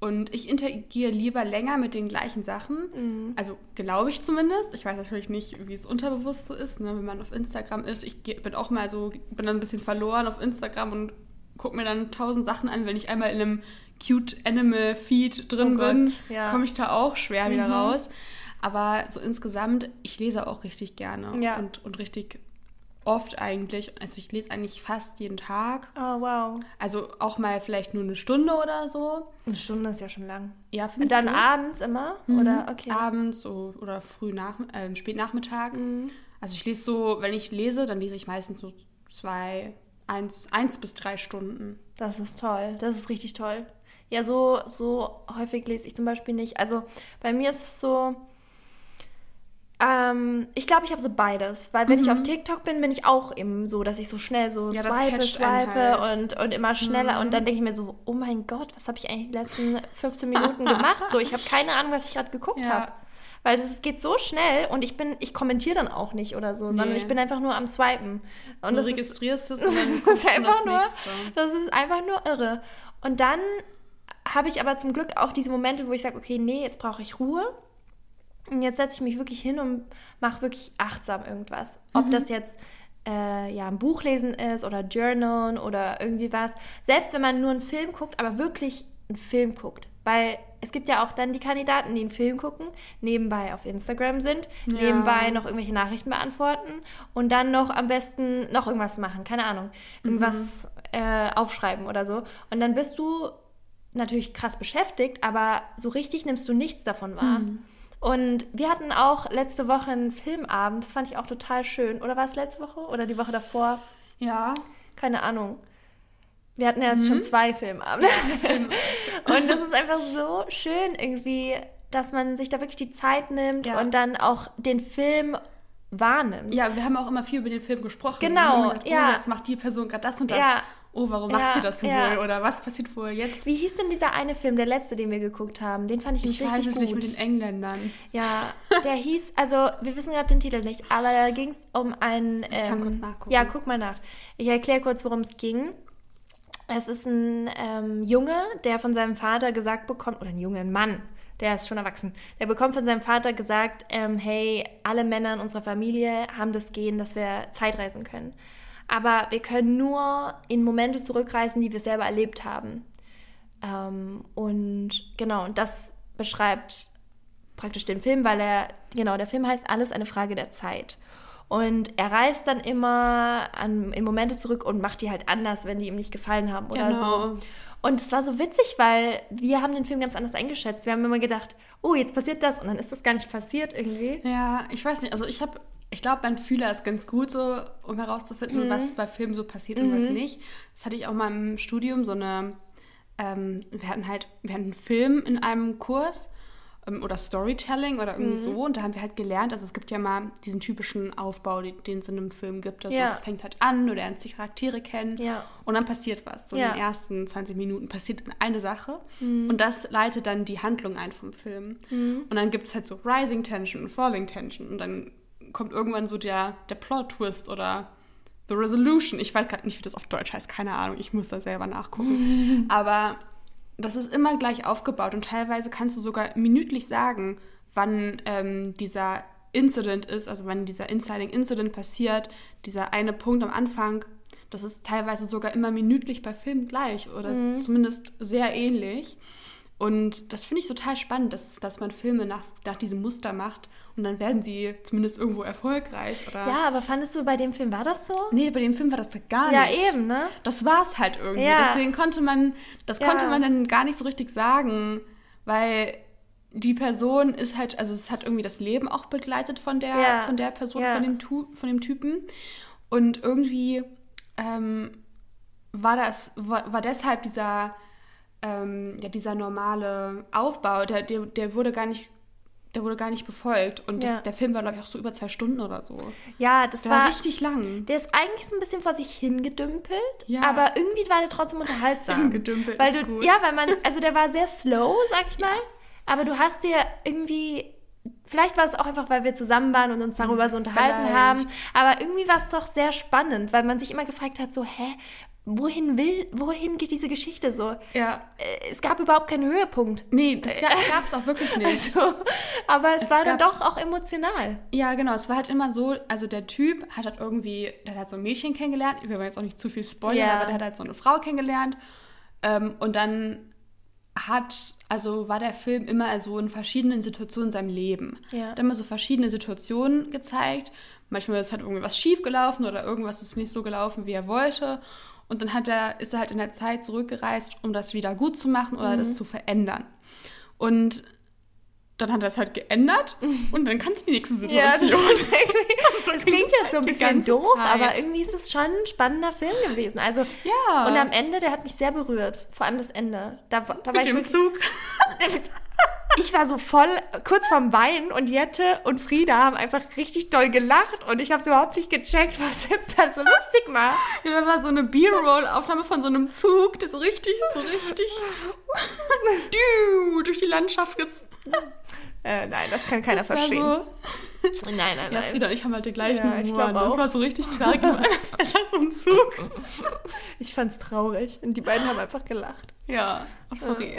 Und ich interagiere lieber länger mit den gleichen Sachen. Mhm. Also glaube ich zumindest. Ich weiß natürlich nicht, wie es unterbewusst so ist, ne? wenn man auf Instagram ist. Ich bin auch mal so, bin dann ein bisschen verloren auf Instagram und gucke mir dann tausend Sachen an. Wenn ich einmal in einem cute Animal Feed drin Oh bin, ja. komme ich da auch schwer wieder raus. Aber so insgesamt, ich lese auch richtig gerne Ja. und, und richtig oft eigentlich. Also ich lese eigentlich fast jeden Tag. Oh, wow. Also auch mal vielleicht nur eine Stunde oder so. Eine Stunde ist ja schon lang. Ja, Und findest dann du? abends immer? Oder okay. abends so, oder früh nach, äh, Spätnachmittag. Also ich lese so, wenn ich lese, dann lese ich meistens so zwei, eins, eins bis drei Stunden. Das ist toll. Das ist richtig toll. Ja, so, so häufig lese ich zum Beispiel nicht. Also bei mir ist es so. Ähm, ich glaube, ich habe so beides. Weil wenn ich auf TikTok bin, bin ich auch eben so, dass ich so schnell so Mhm. Ja, swipe, swipe halt. und, und immer schneller. Und dann denke ich mir so, oh mein Gott, was habe ich eigentlich die letzten 15 Minuten gemacht? So, ich habe keine Ahnung, was ich gerade geguckt Ja. habe. Weil es geht so schnell und ich bin, ich kommentiere dann auch nicht oder so, sondern Nee. ich bin einfach nur am Swipen. Und Du ist, registrierst es und dann das ist einfach das nur, nächste. das ist einfach nur irre. Und dann habe ich aber zum Glück auch diese Momente, wo ich sage, okay, nee, jetzt brauche ich Ruhe. Und jetzt setze ich mich wirklich hin und mache wirklich achtsam irgendwas. Ob Mhm. das jetzt äh, ja, ein Buch lesen ist oder Journalen oder irgendwie was. Selbst wenn man nur einen Film guckt, aber wirklich einen Film guckt. Weil es gibt ja auch dann die Kandidaten, die einen Film gucken, nebenbei auf Instagram sind, Ja. nebenbei noch irgendwelche Nachrichten beantworten und dann noch am besten noch irgendwas machen, keine Ahnung, irgendwas äh, aufschreiben oder so. Und dann bist du natürlich krass beschäftigt, aber so richtig nimmst du nichts davon wahr. Und wir hatten auch letzte Woche einen Filmabend, das fand ich auch total schön. Oder war es letzte Woche oder die Woche davor? Ja, Keine Ahnung. Wir hatten ja jetzt Mhm. schon zwei Filmabende. und das ist einfach so schön irgendwie, dass man sich da wirklich die Zeit nimmt Ja. und dann auch den Film wahrnimmt. ja, wir haben auch immer viel über den Film gesprochen. Genau, gedacht, ja. Oh, jetzt macht die Person gerade das und das. Ja. Oh, warum macht Ja, sie das ja. wohl? Oder was passiert wohl jetzt? Wie hieß denn dieser eine Film, der letzte, den wir geguckt haben? Den fand ich, ich nämlich weiß richtig es gut. nicht mit den Engländern. Ja, der hieß, also wir wissen gerade den Titel nicht, aber da ging es um einen. Ich kann kurz nachgucken. Ja, guck mal nach. Ich erkläre kurz, worum es ging. Es ist ein ähm, Junge, der von seinem Vater gesagt bekommt, oder ein Junge, ein Mann, der ist schon erwachsen, der bekommt von seinem Vater gesagt, ähm, hey, alle Männer in unserer Familie haben das Gen, dass wir Zeitreisen können. Aber wir können nur in Momente zurückreisen, die wir selber erlebt haben. Ähm, und genau, und das beschreibt praktisch den Film, weil er, genau, der Film heißt Alles eine Frage der Zeit. Und er reist dann immer an, in Momente zurück und macht die halt anders, wenn die ihm nicht gefallen haben oder Genau. so. Und es war so witzig, weil wir haben den Film ganz anders eingeschätzt. Wir haben immer gedacht, oh, jetzt passiert das und dann ist das gar nicht passiert irgendwie. Ja, ich weiß nicht. Also ich habe, ich glaube, mein Fühler ist ganz gut so, um herauszufinden, Mhm. was bei Filmen so passiert und was nicht. Das hatte ich auch mal im Studium so eine. Ähm, wir hatten halt, wir hatten einen Film in einem Kurs ähm, oder Storytelling oder irgendwie Mhm. so und da haben wir halt gelernt. Also es gibt ja mal diesen typischen Aufbau, den den es in einem Film gibt. Also Ja. es fängt halt an, du lernst die Charaktere kennen Ja. und dann passiert was. So Ja. in den ersten 20 Minuten passiert eine Sache Mhm. und das leitet dann die Handlung ein vom Film. Und dann gibt es halt so Rising Tension und Falling Tension und dann kommt irgendwann so der, der Plot-Twist oder The Resolution. Ich weiß gerade nicht, wie das auf Deutsch heißt, keine Ahnung, ich muss da selber nachgucken. Aber das ist immer gleich aufgebaut und teilweise kannst du sogar minütlich sagen, wann ähm, dieser Incident ist, also wann dieser Inciting Incident passiert, dieser eine Punkt am Anfang. Das ist teilweise sogar immer minütlich bei Filmen gleich oder zumindest sehr ähnlich. Und das finde ich total spannend, dass, dass man Filme nach, nach diesem Muster macht und dann werden sie zumindest irgendwo erfolgreich. Oder Ja, aber fandest du, bei dem Film war das so? Nee, bei dem Film war das gar Ja, nicht. eben, ne? Das war es halt irgendwie. Ja. Deswegen konnte man, das Ja. konnte man dann gar nicht so richtig sagen, weil die Person ist halt, also es hat irgendwie das Leben auch begleitet von der, Ja. von der Person, Ja. von, dem tu, von dem Typen. Und irgendwie ähm, war das, war, war deshalb dieser, ähm, ja, dieser normale Aufbau, der, der, der wurde gar nicht, der wurde gar nicht befolgt. Und das, Ja. der Film war, glaube ich, auch so über zwei Stunden oder so. Ja, das Der war war richtig lang. Der ist eigentlich so ein bisschen vor sich hingedümpelt, Ja. aber irgendwie war der trotzdem unterhaltsam. Hingedümpelt weil ist du, gut. Ja, weil man, also der war sehr slow, sag ich mal, aber du hast dir irgendwie, vielleicht war es auch einfach, weil wir zusammen waren und uns darüber so unterhalten Vielleicht. haben, aber irgendwie war es doch sehr spannend, weil man sich immer gefragt hat, so, hä, wohin will, wohin geht diese Geschichte so? Ja. Äh, Es gab überhaupt keinen Höhepunkt. Nee, das gab es auch wirklich nicht. Also, aber es, Es war dann doch auch emotional. Ja, genau. Es war halt immer so, also der Typ hat halt irgendwie, der hat so ein Mädchen kennengelernt. Ich will jetzt auch nicht zu viel spoilern, Ja. aber der hat halt so eine Frau kennengelernt. Ähm, und dann hat, also war der Film immer so in verschiedenen Situationen in seinem Leben. Ja. Hat immer so verschiedene Situationen gezeigt. Manchmal ist halt irgendwie was schief gelaufen oder irgendwas ist nicht so gelaufen, wie er wollte. Und dann hat er, ist er halt in der Zeit zurückgereist, um das wieder gut zu machen oder Mhm. das zu verändern. Und dann hat er es halt geändert und dann kam die nächste Ja, das, Situation. irgendwie- das klingt jetzt so ein bisschen doof, Zeit. aber irgendwie ist es schon ein spannender Film gewesen. Also, Ja. und am Ende, der hat mich sehr berührt. Vor allem das Ende. Da, da war mit ich dem wirklich, Zug. ich war so voll kurz vorm Weinen und Jette und Frieda haben einfach richtig doll gelacht und ich habe es überhaupt nicht gecheckt, was jetzt da so lustig war. Ja, da war so eine B-Roll-Aufnahme von so einem Zug, der so richtig, so richtig du, durch die Landschaft gez Äh, nein, das kann keiner Das verstehen. So, Nein, nein, ja, nein. Frieda und ich haben halt den gleichen Ja, ich Humor. glaub Das war so richtig. Das war einfach so ein Zug. Ich fand's traurig und die beiden haben einfach gelacht. Ja, oh, sorry.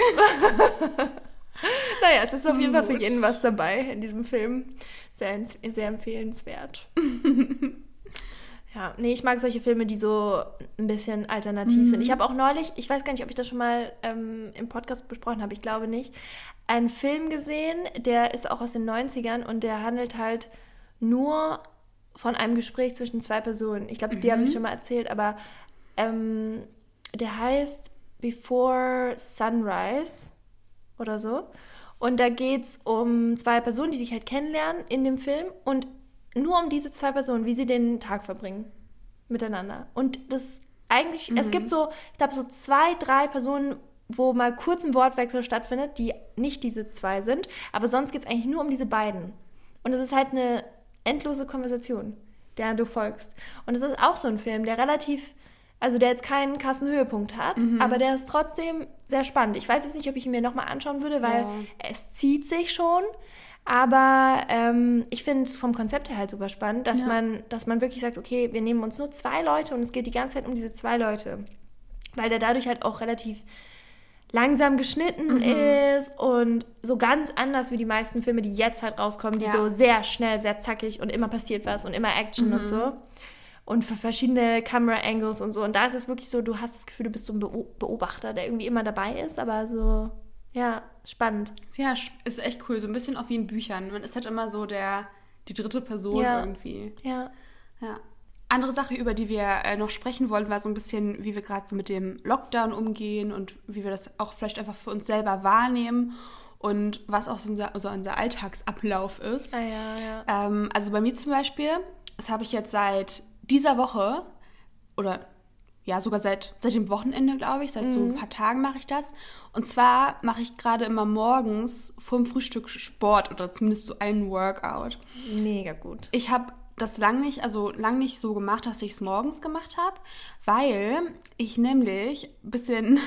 Naja, es ist auf jeden Fall für jeden was dabei in diesem Film. Sehr, sehr empfehlenswert. ja, nee, ich mag solche Filme, die so ein bisschen alternativ sind. Ich habe auch neulich, ich weiß gar nicht, ob ich das schon mal ähm, im Podcast besprochen habe, ich glaube nicht, einen Film gesehen, der ist auch aus den 90ern und der handelt halt nur von einem Gespräch zwischen zwei Personen. Ich glaube, die habe ich schon mal erzählt, aber ähm, der heißt Before Sunrise oder so. Und da geht es um zwei Personen, die sich halt kennenlernen in dem Film und nur um diese zwei Personen, wie sie den Tag verbringen miteinander. Und das eigentlich, es gibt so, ich glaube, so zwei, drei Personen, wo mal kurz ein Wortwechsel stattfindet, die nicht diese zwei sind, aber sonst geht es eigentlich nur um diese beiden. Und es ist halt eine endlose Konversation, der du folgst. Und es ist auch so ein Film, der relativ, also der jetzt keinen krassen Höhepunkt hat, aber der ist trotzdem sehr spannend. Ich weiß jetzt nicht, ob ich ihn mir nochmal anschauen würde, weil Ja. es zieht sich schon. Aber ähm, ich finde es vom Konzept her halt super spannend, dass, Ja. man, dass man wirklich sagt, okay, wir nehmen uns nur zwei Leute und es geht die ganze Zeit um diese zwei Leute. Weil der dadurch halt auch relativ langsam geschnitten Mhm. ist und so ganz anders wie die meisten Filme, die jetzt halt rauskommen, die Ja. so sehr schnell, sehr zackig und immer passiert was und immer Action Mhm. und so. Und für verschiedene Camera-Angles und so. Und da ist es wirklich so, du hast das Gefühl, du bist so ein Beo- Beobachter, der irgendwie immer dabei ist, aber so, ja, spannend. Ja, ist echt cool. So ein bisschen auch wie in Büchern. Man ist halt immer so der, die dritte Person Ja. irgendwie. Ja. Ja. Andere Sache, über die wir äh, noch sprechen wollten, war so ein bisschen, wie wir gerade so mit dem Lockdown umgehen und wie wir das auch vielleicht einfach für uns selber wahrnehmen und was auch so unser, so unser Alltagsablauf ist. Ah, ja, ja. Ähm, also bei mir zum Beispiel, das habe ich jetzt seit dieser Woche oder ja, sogar seit, seit dem Wochenende, glaube ich, seit so ein paar Tagen mache ich das. Und zwar mache ich gerade immer morgens vor dem Frühstück Sport oder zumindest so einen Workout. Mega gut. Ich habe das lang nicht, also lang nicht so gemacht, dass ich es morgens gemacht habe, weil ich nämlich ein bisschen,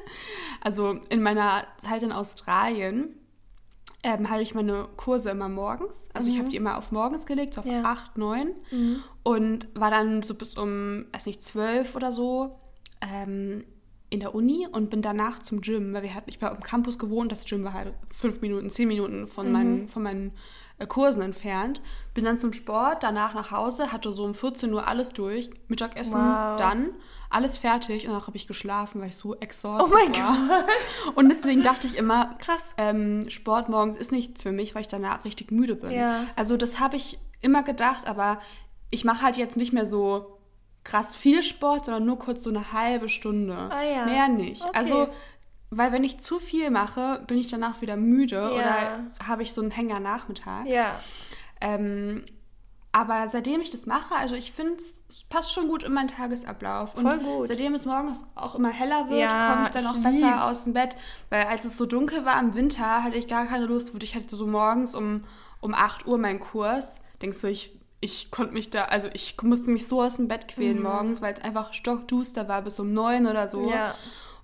also in meiner Zeit in Australien, ähm, hatte ich meine Kurse immer morgens. Also ich habe die immer auf morgens gelegt, so auf Ja. 8, 9 und war dann so bis um, weiß nicht, 12 oder so ähm, in der Uni und bin danach zum Gym, weil wir hatten, ich war am Campus gewohnt, das Gym war halt fünf Minuten, zehn Minuten von meinen, von meinen äh, Kursen entfernt. Bin dann zum Sport, danach nach Hause, hatte so um 14 Uhr alles durch, Mittagessen, Wow. dann alles fertig und danach habe ich geschlafen, weil ich so exhausted Oh mein war. Und deswegen dachte ich immer, Krass. ähm, Sport morgens ist nichts für mich, weil ich danach richtig müde bin. Ja. Also das habe ich immer gedacht, aber ich mache halt jetzt nicht mehr so krass viel Sport, sondern nur kurz so eine halbe Stunde. Ah ja. Mehr nicht. Okay. Also, weil wenn ich zu viel mache, bin ich danach wieder müde Ja. oder habe ich so einen Hänger nachmittags. Ja. Ähm, aber seitdem ich das mache, also ich finde, es passt schon gut in meinen Tagesablauf. Und Voll gut. seitdem es morgens auch immer heller wird, Ja, komme ich dann auch besser lieb's. aus dem Bett. Weil als es so dunkel war im Winter, hatte ich gar keine Lust. Ich hatte so morgens um, um 8 Uhr meinen Kurs. Denkst du, ich, ich konnte mich da, also ich musste mich so aus dem Bett quälen morgens, weil es einfach stockduster war bis um 9 oder so. Mhm. Ja.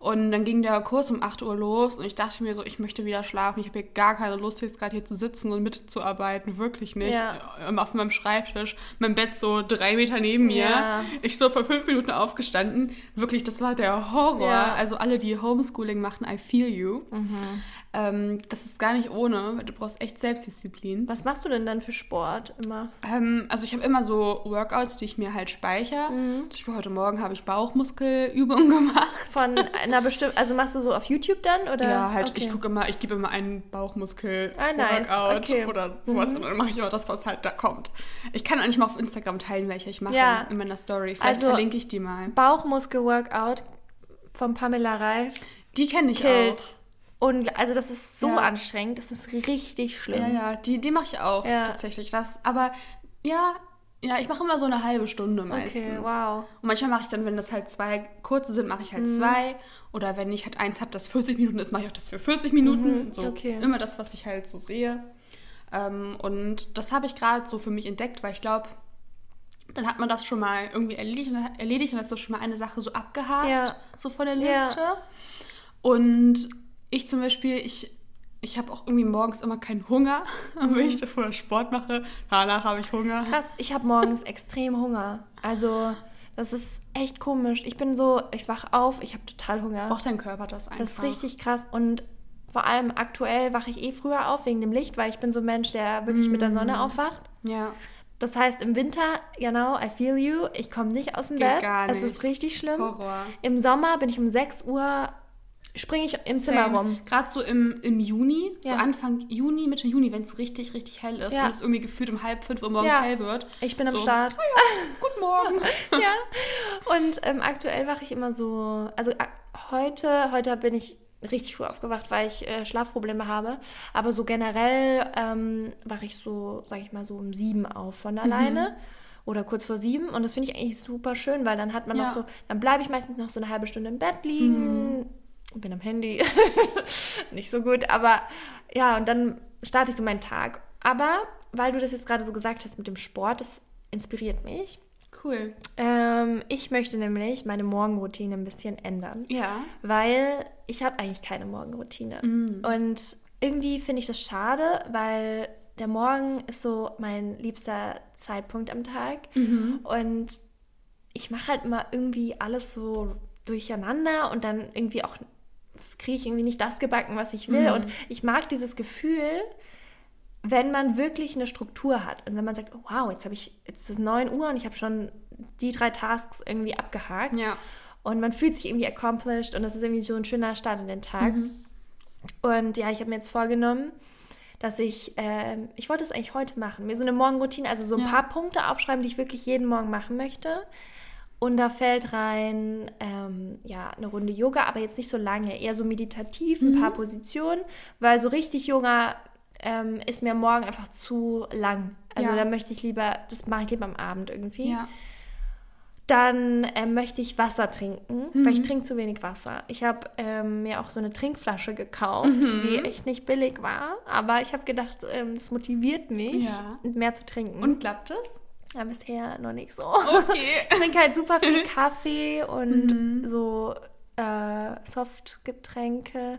Und dann ging der Kurs um 8 Uhr los und ich dachte mir so, ich möchte wieder schlafen. Ich habe hier gar keine Lust, jetzt gerade hier zu sitzen und mitzuarbeiten. Wirklich nicht. Ja. Ähm, Auf meinem Schreibtisch, mein Bett so drei Meter neben mir. Ja. Ich so vor fünf Minuten aufgestanden. Wirklich, das war der Horror. Ja. Also alle, die Homeschooling machen, I feel you. Ähm, das ist gar nicht ohne, weil du brauchst echt Selbstdisziplin. Was machst du denn dann für Sport immer? Ähm, also ich habe immer so Workouts, die ich mir halt speichere. Zum Beispiel heute Morgen habe ich Bauchmuskelübungen gemacht. Von einer bestimmten, also machst du so auf YouTube dann? Oder? Ja, halt, Okay. ich gucke immer, ich gebe immer einen Bauchmuskel Ah, nice. Okay. Mhm. oder sowas und dann mache ich immer das, was halt da kommt. Ich kann eigentlich mal auf Instagram teilen, welche ich mache Ja. in meiner Story. Vielleicht Also- verlinke ich die mal. Bauchmuskel-Workout von Pamela Reif Die kenne ich killt. Und also das ist so Ja. anstrengend, das ist richtig schlimm. Ja, ja, die, die mache ich auch Ja. tatsächlich. Das, aber ja, ja, ich mache immer so eine halbe Stunde meistens. Okay, wow. Und manchmal mache ich dann, wenn das halt zwei kurze sind, mache ich halt Mhm. zwei. Oder wenn ich halt eins habe, das 40 Minuten ist, mache ich auch das für 40 Minuten. So Mhm, okay. immer das, was ich halt so sehe. Ähm, und das habe ich gerade so für mich entdeckt, weil ich glaube, dann hat man das schon mal irgendwie erledigt und, erledigt und das ist schon mal eine Sache so abgehakt, Ja. so von der Ja. Liste. Und ich zum Beispiel, ich, ich habe auch irgendwie morgens immer keinen Hunger. Und wenn ich davor Sport mache, danach habe ich Hunger. Krass, ich habe morgens extrem Hunger. Also, das ist echt komisch. Ich bin so, ich wach auf, ich habe total Hunger. Braucht dein Körper das einfach. Das ist richtig krass. Und vor allem aktuell wache ich eh früher auf wegen dem Licht, weil ich bin so ein Mensch, der wirklich mit der Mm. Sonne aufwacht. Ja. Das heißt, im Winter, genau, I feel you, ich komme nicht aus dem Geht Bett. gar Es nicht. ist richtig schlimm. Horror. Im Sommer bin ich um 6 Uhr, springe ich im Zimmer rum. Gerade so im, im Juni, so Ja. Anfang Juni, Mitte Juni, wenn es richtig, richtig hell ist Ja. und es irgendwie gefühlt um halb fünf Uhr morgens Ja. hell wird. Ich bin am so, Start. Guten Morgen. ja. Und ähm, aktuell wache ich immer so, also a- heute, heute bin ich richtig früh aufgewacht, weil ich äh, Schlafprobleme habe. Aber so generell ähm, wache ich so, sag ich mal, so um sieben auf von alleine. Oder kurz vor sieben. Und das finde ich eigentlich super schön, weil dann hat man Ja. noch so, dann bleibe ich meistens noch so eine halbe Stunde im Bett liegen. Bin am Handy. Nicht so gut, aber ja, und dann starte ich so meinen Tag. Aber weil du das jetzt gerade so gesagt hast mit dem Sport, das inspiriert mich. Cool. Ähm, ich möchte nämlich meine Morgenroutine ein bisschen ändern, Ja. weil ich habe eigentlich keine Morgenroutine. Und irgendwie finde ich das schade, weil der Morgen ist so mein liebster Zeitpunkt am Tag. Und ich mache halt immer irgendwie alles so durcheinander und dann irgendwie auch kriege ich irgendwie nicht das gebacken, was ich will. Und ich mag dieses Gefühl, wenn man wirklich eine Struktur hat und wenn man sagt, oh, wow, jetzt habe ich, jetzt ist es 9 Uhr und ich habe schon die drei Tasks irgendwie abgehakt. Ja. Und man fühlt sich irgendwie accomplished und das ist irgendwie so ein schöner Start in den Tag. Und ja, ich habe mir jetzt vorgenommen, dass ich, ähm, ich wollte es eigentlich heute machen, mir so eine Morgenroutine, also so ein Ja. paar Punkte aufschreiben, die ich wirklich jeden Morgen machen möchte. Fällt rein, ähm, ja, eine Runde Yoga, aber jetzt nicht so lange, eher so meditativ, ein paar Positionen, weil so richtig Yoga ähm, ist mir morgen einfach zu lang. Also Ja. da möchte ich lieber, das mache ich lieber am Abend irgendwie. Ja. Dann ähm, möchte ich Wasser trinken, weil ich trinke zu wenig Wasser. Ich habe ähm, mir auch so eine Trinkflasche gekauft, die echt nicht billig war. Aber ich habe gedacht, ähm, das motiviert mich, Ja. mehr zu trinken. Und klappt es? Ja, bisher noch nicht so. Okay. Ich trinke halt super viel Kaffee und so äh, Softgetränke.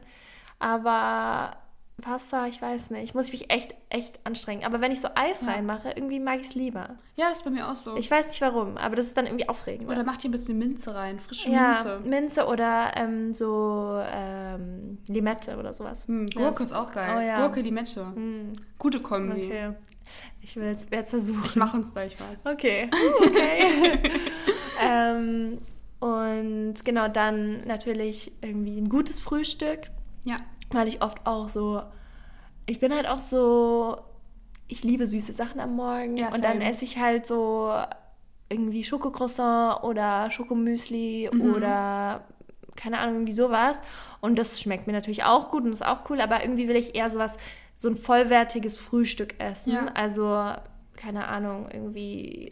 Aber Wasser, ich weiß nicht. Muss ich mich echt, echt anstrengen. Aber wenn ich so Eis Ja. reinmache, irgendwie mag ich es lieber. Ja, das ist bei mir auch so. Ich weiß nicht warum, aber das ist dann irgendwie aufregend. Oder mach dir ein bisschen Minze rein, frische Ja, Minze. Minze oder ähm, so ähm, Limette oder sowas. Hm, Gurke ist auch geil. Oh ja. Gurke, Limette. Hm, Gute Kombi. okay. Ich will es jetzt versuchen. Ich mach uns gleich was. Okay. Okay. ähm, und genau dann natürlich irgendwie ein gutes Frühstück, Ja. weil ich oft auch so, ich bin halt auch so, ich liebe süße Sachen am Morgen Ja, und dann esse ich halt so irgendwie Schokocroissant oder Schokomüsli Mhm. oder keine Ahnung, irgendwie sowas. Und das schmeckt mir natürlich auch gut und ist auch cool, aber irgendwie will ich eher sowas, so ein vollwertiges Frühstück essen. Ja. Also, keine Ahnung, irgendwie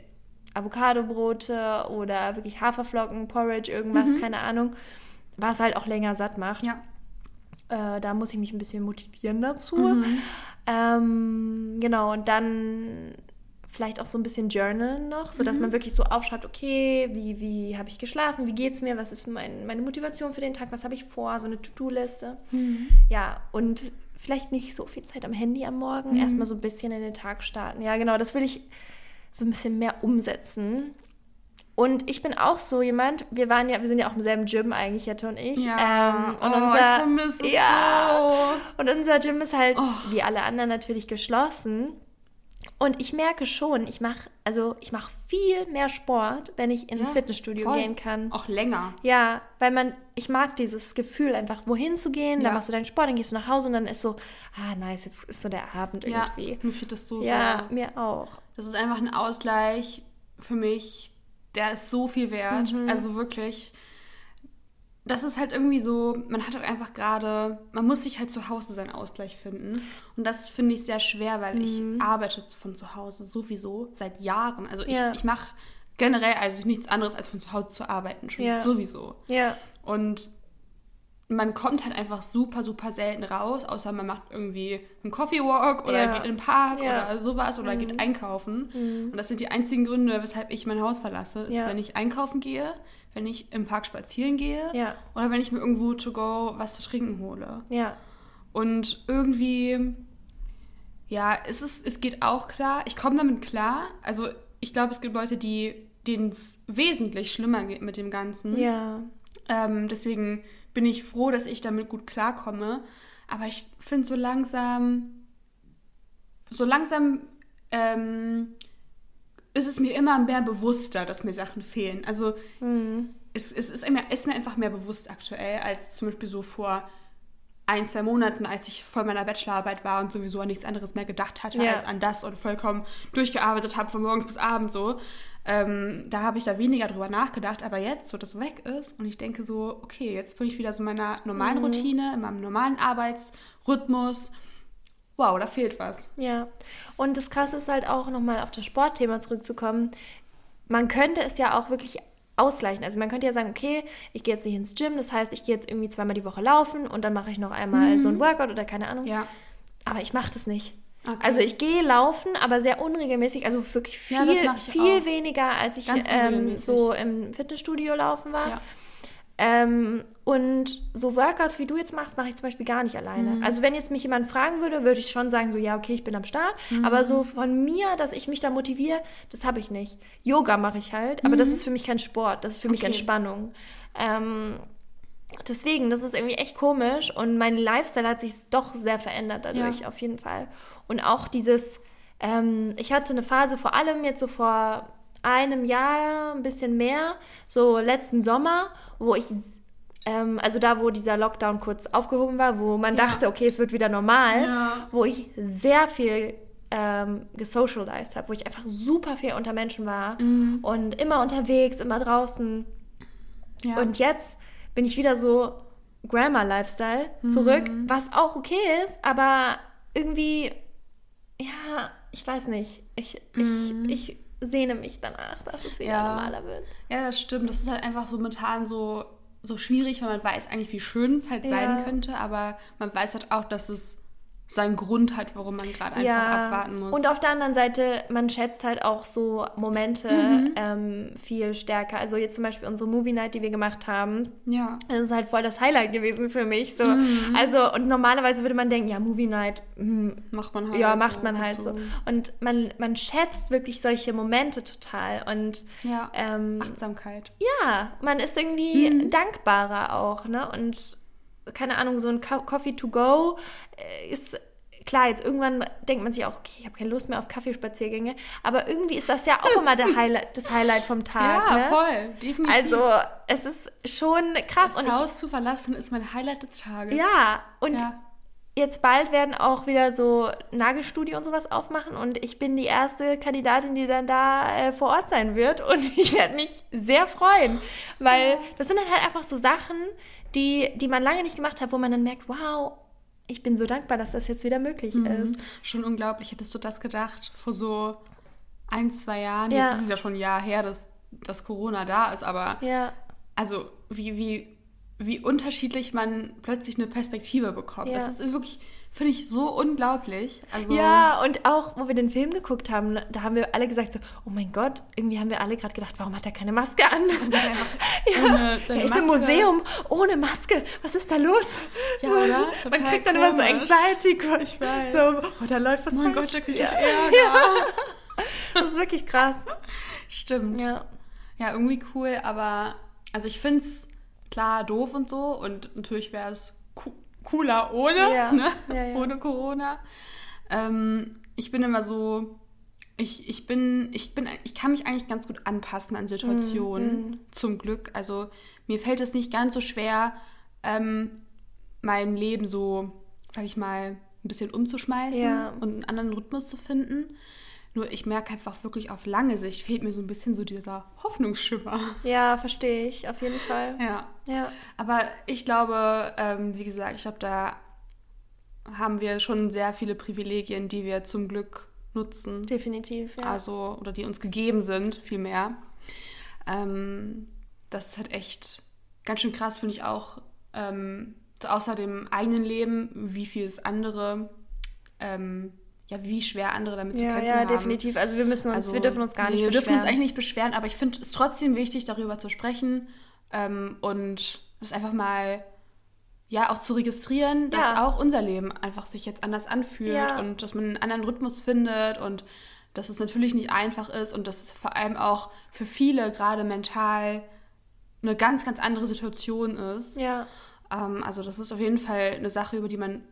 Avocadobrote oder wirklich Haferflocken, Porridge, irgendwas, Mhm. keine Ahnung, was halt auch länger satt macht. Ja. Äh, da muss ich mich ein bisschen motivieren dazu. Mhm. Ähm, genau, und dann vielleicht auch so ein bisschen journalen noch, sodass Mhm. man wirklich so aufschreibt, okay, wie, wie habe ich geschlafen, wie geht's mir, was ist mein, meine Motivation für den Tag, was habe ich vor, so eine To-Do-Liste. Mhm. Ja, und vielleicht nicht so viel Zeit am Handy am Morgen, Mhm. erstmal so ein bisschen in den Tag starten. Ja, genau, das will ich so ein bisschen mehr umsetzen. Und ich bin auch so jemand, wir waren ja, wir sind ja auch im selben Gym eigentlich, Jette und ich. Ja. Ähm, und oh, unser, ich ja, so. und unser Gym ist halt, Oh. wie alle anderen natürlich, geschlossen. Und ich merke schon, ich mache also ich mache viel mehr Sport, wenn ich ins Ja, Fitnessstudio voll. gehen kann. Auch länger. Ja, weil man, ich mag dieses Gefühl, einfach wohin zu gehen, dann Ja. machst du deinen Sport, dann gehst du nach Hause und dann ist so, ah nice, jetzt ist so der Abend Ja, irgendwie. mir fühlt das so Ja, sehr. mir auch. Das ist einfach ein Ausgleich für mich, der ist so viel wert. Mhm. Also wirklich. Das ist halt irgendwie so, man hat halt einfach gerade, man muss sich halt zu Hause seinen Ausgleich finden. Und das finde ich sehr schwer, weil ich Mhm. arbeite von zu Hause sowieso seit Jahren. Also ich, Ja. ich mache generell also nichts anderes, als von zu Hause zu arbeiten, schon Ja. sowieso. Ja, Und man kommt halt einfach super, super selten raus, außer man macht irgendwie einen Coffee Walk oder Ja. geht in den Park Ja. oder sowas oder geht einkaufen. Und das sind die einzigen Gründe, weshalb ich mein Haus verlasse. Ist, wenn ich einkaufen gehe, wenn ich im Park spazieren gehe Ja. oder wenn ich mir irgendwo to go was zu trinken hole. ja, Und irgendwie, ja, es, ist, es geht auch klar. Ich komme damit klar. Also ich glaube, es gibt Leute, die denen es wesentlich schlimmer geht mit dem Ganzen. ja, Ähm, deswegen bin ich froh, dass ich damit gut klarkomme. Aber ich finde so langsam, so langsam ähm, ist es mir immer mehr bewusster, dass mir Sachen fehlen. Also Mhm. es, es ist, mir, ist mir einfach mehr bewusst aktuell, als zum Beispiel so vor ein, zwei Monaten, als ich voll meiner Bachelorarbeit war und sowieso an nichts anderes mehr gedacht hatte Ja. als an das und vollkommen durchgearbeitet habe von morgens bis abends so. Ähm, da habe ich da weniger drüber nachgedacht, aber jetzt, wo das so weg ist und ich denke so, okay, jetzt bin ich wieder so in meiner normalen Mhm. Routine, in meinem normalen Arbeitsrhythmus. Wow, da fehlt was. ja. Und das Krasse ist halt auch, nochmal auf das Sportthema zurückzukommen, man könnte es ja auch wirklich ausgleichen. Also man könnte ja sagen, okay, ich gehe jetzt nicht ins Gym, das heißt, ich gehe jetzt irgendwie zweimal die Woche laufen und dann mache ich noch einmal so ein Workout oder keine Ahnung. Mhm. Ja. Aber ich mache das nicht. Okay. Also ich gehe laufen, aber sehr unregelmäßig, also wirklich viel, Ja, viel auch. weniger, als ich ähm, so im Fitnessstudio laufen war. Ja. Ähm, und so Workouts, wie du jetzt machst, mache ich zum Beispiel gar nicht alleine. Mhm. Also wenn jetzt mich jemand fragen würde, würde ich schon sagen, so ja, okay, ich bin am Start. Mhm. Aber so von mir, dass ich mich da motiviere, das habe ich nicht. Yoga mache ich halt, aber das ist für mich kein Sport, das ist für mich Mhm. Okay. Entspannung. Ähm, deswegen, das ist irgendwie echt komisch und mein Lifestyle hat sich doch sehr verändert dadurch, Ja. auf jeden Fall. Und auch dieses, ähm, ich hatte eine Phase vor allem jetzt so vor einem Jahr, ein bisschen mehr, so letzten Sommer, wo ich ähm, also da, wo dieser Lockdown kurz aufgehoben war, wo man Ja. dachte, okay, es wird wieder normal, Ja. wo ich sehr viel ähm, gesocialized habe, wo ich einfach super viel unter Menschen war Mhm. und immer unterwegs, immer draußen. Ja. Und jetzt bin ich wieder so Grammar-Lifestyle zurück, was auch okay ist, aber irgendwie, ja, ich weiß nicht. Ich, ich, ich sehne mich danach, dass es wieder Ja. normaler wird. Ja, das stimmt. Das ist halt einfach momentan so, so schwierig, weil man weiß eigentlich, wie schön es halt Ja. sein könnte, aber man weiß halt auch, dass es seinen Grund hat, warum man gerade einfach abwarten muss. Und auf der anderen Seite, man schätzt halt auch so Momente Mhm. ähm, viel stärker. Also jetzt zum Beispiel unsere Movie Night, die wir gemacht haben. ja. Das ist halt voll das Highlight gewesen für mich. So. Mhm. Also, und normalerweise würde man denken, ja, Movie Night, hm, Macht man halt. ja, macht so man und halt so. Und man, man schätzt wirklich solche Momente total. Und Ja. ähm, Achtsamkeit. ja, man ist irgendwie Mhm. dankbarer auch, ne? Und keine Ahnung, so ein Co Coffee to go äh, ist klar, jetzt irgendwann denkt man sich auch, okay, ich habe keine Lust mehr auf Kaffeespaziergänge, aber irgendwie ist das ja auch immer der Highlight, das Highlight vom Tag, ja, ne? voll. Definitiv. Also, es ist schon krass das Haus zu verlassen ist mein Highlight des Tages. ich, ja, und Ja. jetzt bald werden auch wieder so Nagelstudio und sowas aufmachen und ich bin die erste Kandidatin, die dann da äh, vor Ort sein wird und ich werde mich sehr freuen, weil das sind dann halt einfach so Sachen, die, die man lange nicht gemacht hat, wo man dann merkt, wow, ich bin so dankbar, dass das jetzt wieder möglich ist. Schon unglaublich. Hättest du das gedacht vor so ein, zwei Jahren? Ja. Jetzt ist es ja schon ein Jahr her, dass, dass Corona da ist, aber Ja, also wie, wie, wie unterschiedlich man plötzlich eine Perspektive bekommt. Ja. Das ist wirklich, finde ich, so unglaublich. Also, ja, und auch, wo wir den Film geguckt haben, da haben wir alle gesagt so, oh mein Gott, irgendwie haben wir alle gerade gedacht, warum hat er keine Maske an? Ja, ohne er ist im. Museum ohne Maske. Was ist da los? Ja, oder? Man kriegt dann immer so komisch. Anxiety. Ich weiß. So, oh, da läuft was Oh mein falsch. Gott, da kriege ja. ich Ärger. Das ist wirklich krass. Stimmt. Ja. Ja. irgendwie cool, aber also ich finde es klar doof und so und natürlich wäre es co cooler ohne, Ja. ne? Ja, ja. ohne Corona. Ähm, ich bin immer so, ich, ich bin, ich bin, ich kann mich eigentlich ganz gut anpassen an Situationen, Mhm. zum Glück. Also mir fällt es nicht ganz so schwer, ähm, mein Leben so, sag ich mal, ein bisschen umzuschmeißen und einen anderen Rhythmus zu finden. Nur ich merke einfach wirklich auf lange Sicht fehlt mir so ein bisschen so dieser Hoffnungsschimmer. Ja, verstehe ich, auf jeden Fall. Ja. Ja. Aber ich glaube, ähm, wie gesagt, ich glaube, da haben wir schon sehr viele Privilegien, die wir zum Glück nutzen. Definitiv, ja. Also, oder die uns gegeben sind, vielmehr. Ähm, das ist halt echt ganz schön krass, finde ich auch. Ähm, außer dem eigenen Leben, wie viel es andere, ähm, ja, wie schwer andere damit zu ja, kämpfen ja, haben. definitiv. Also wir müssen uns, Also, wir dürfen uns gar nee, nicht Wir beschweren. dürfen uns eigentlich nicht beschweren, aber ich finde es trotzdem wichtig, darüber zu sprechen ähm, und das einfach mal ja auch zu registrieren, dass Ja. auch unser Leben einfach sich jetzt anders anfühlt Ja. und dass man einen anderen Rhythmus findet und dass es natürlich nicht einfach ist und dass es vor allem auch für viele gerade mental eine ganz, ganz andere Situation ist. ja. Ähm, also das ist auf jeden Fall eine Sache, über die man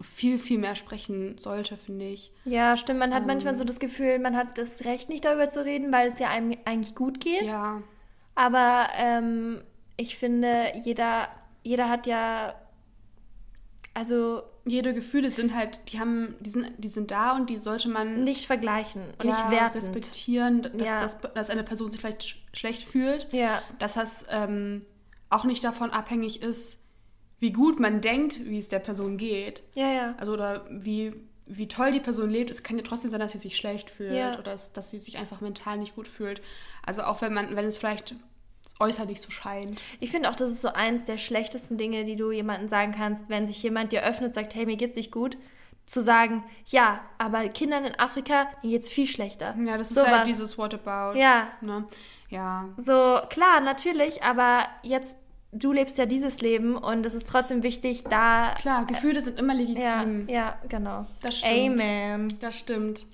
viel, viel mehr sprechen sollte, finde ich. ja, stimmt. Man hat Ähm. manchmal so das Gefühl, man hat das Recht nicht darüber zu reden, weil es ja einem eigentlich gut geht. Ja, Aber ähm, ich finde, jeder, jeder hat ja, also jede Gefühle sind halt, die haben, die sind, die sind da und die sollte man nicht vergleichen und ja, nicht werten. respektieren, dass, Ja. dass, dass eine Person sich vielleicht sch schlecht fühlt, Ja, dass das ähm, auch nicht davon abhängig ist, wie gut man denkt, wie es der Person geht. ja, ja. Also oder wie, wie toll die Person lebt. Es kann ja trotzdem sein, dass sie sich schlecht fühlt Ja. oder dass, dass sie sich einfach mental nicht gut fühlt. Also auch wenn man, wenn es vielleicht äußerlich so scheint. Ich finde auch, das ist so eins der schlechtesten Dinge, die du jemandem sagen kannst, wenn sich jemand dir öffnet, sagt, hey, mir geht's nicht gut, zu sagen, ja, aber Kindern in Afrika, denen geht's viel schlechter. Ja, das ist Sowas. halt dieses What about. Ja, Ne? Ja, so klar, natürlich, aber jetzt, du lebst ja dieses Leben und es ist trotzdem wichtig, da. klar, Gefühle sind immer Ja, legitim. ja, genau. Das stimmt. Amen. Das stimmt.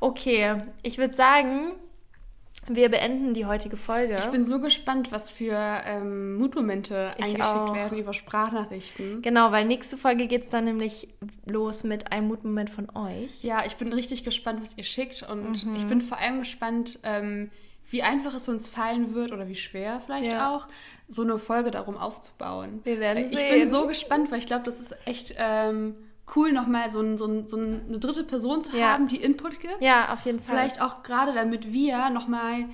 Okay, ich würde sagen, wir beenden die heutige Folge. Ich bin so gespannt, was für ähm, Mutmomente Ich eingeschickt auch. werden über Sprachnachrichten. genau, weil nächste Folge geht es dann nämlich los mit einem Mutmoment von euch. Ja, ich bin richtig gespannt, was ihr schickt und Mhm. ich bin vor allem gespannt, ähm, wie einfach es uns fallen wird oder wie schwer vielleicht Ja. auch, so eine Folge darum aufzubauen. Wir werden ich sehen. bin so gespannt, weil ich glaube, das ist echt ähm, cool, nochmal so, ein, so, ein, so eine dritte Person zu Ja. haben, die Input gibt. Ja, auf jeden Fall. Vielleicht auch gerade damit wir nochmal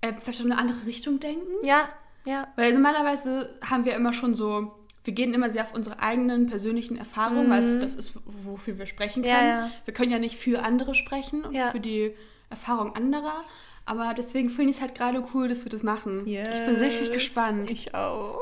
äh, vielleicht in eine andere Richtung denken. Ja, ja. Weil normalerweise haben wir immer schon so, wir gehen immer sehr auf unsere eigenen persönlichen Erfahrungen, weil es, das ist, wofür wir sprechen Mhm. Ja, können. ja. Wir können ja nicht für andere sprechen und Ja. für die Erfahrung anderer. Aber deswegen finde ich es halt gerade cool, dass wir das machen. Ich bin richtig Yes, gespannt. Ich auch.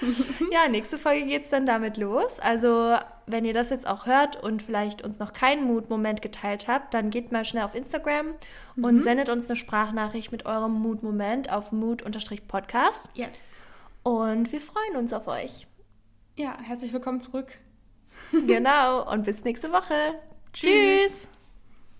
ja, nächste Folge geht es dann damit los. Also, wenn ihr das jetzt auch hört und vielleicht uns noch keinen Mutmoment geteilt habt, dann geht mal schnell auf Instagram Mhm. und sendet uns eine Sprachnachricht mit eurem Mutmoment auf mut-podcast. yes. Und wir freuen uns auf euch. Ja, herzlich willkommen zurück. genau. Und bis nächste Woche. Tschüss. Tschüss.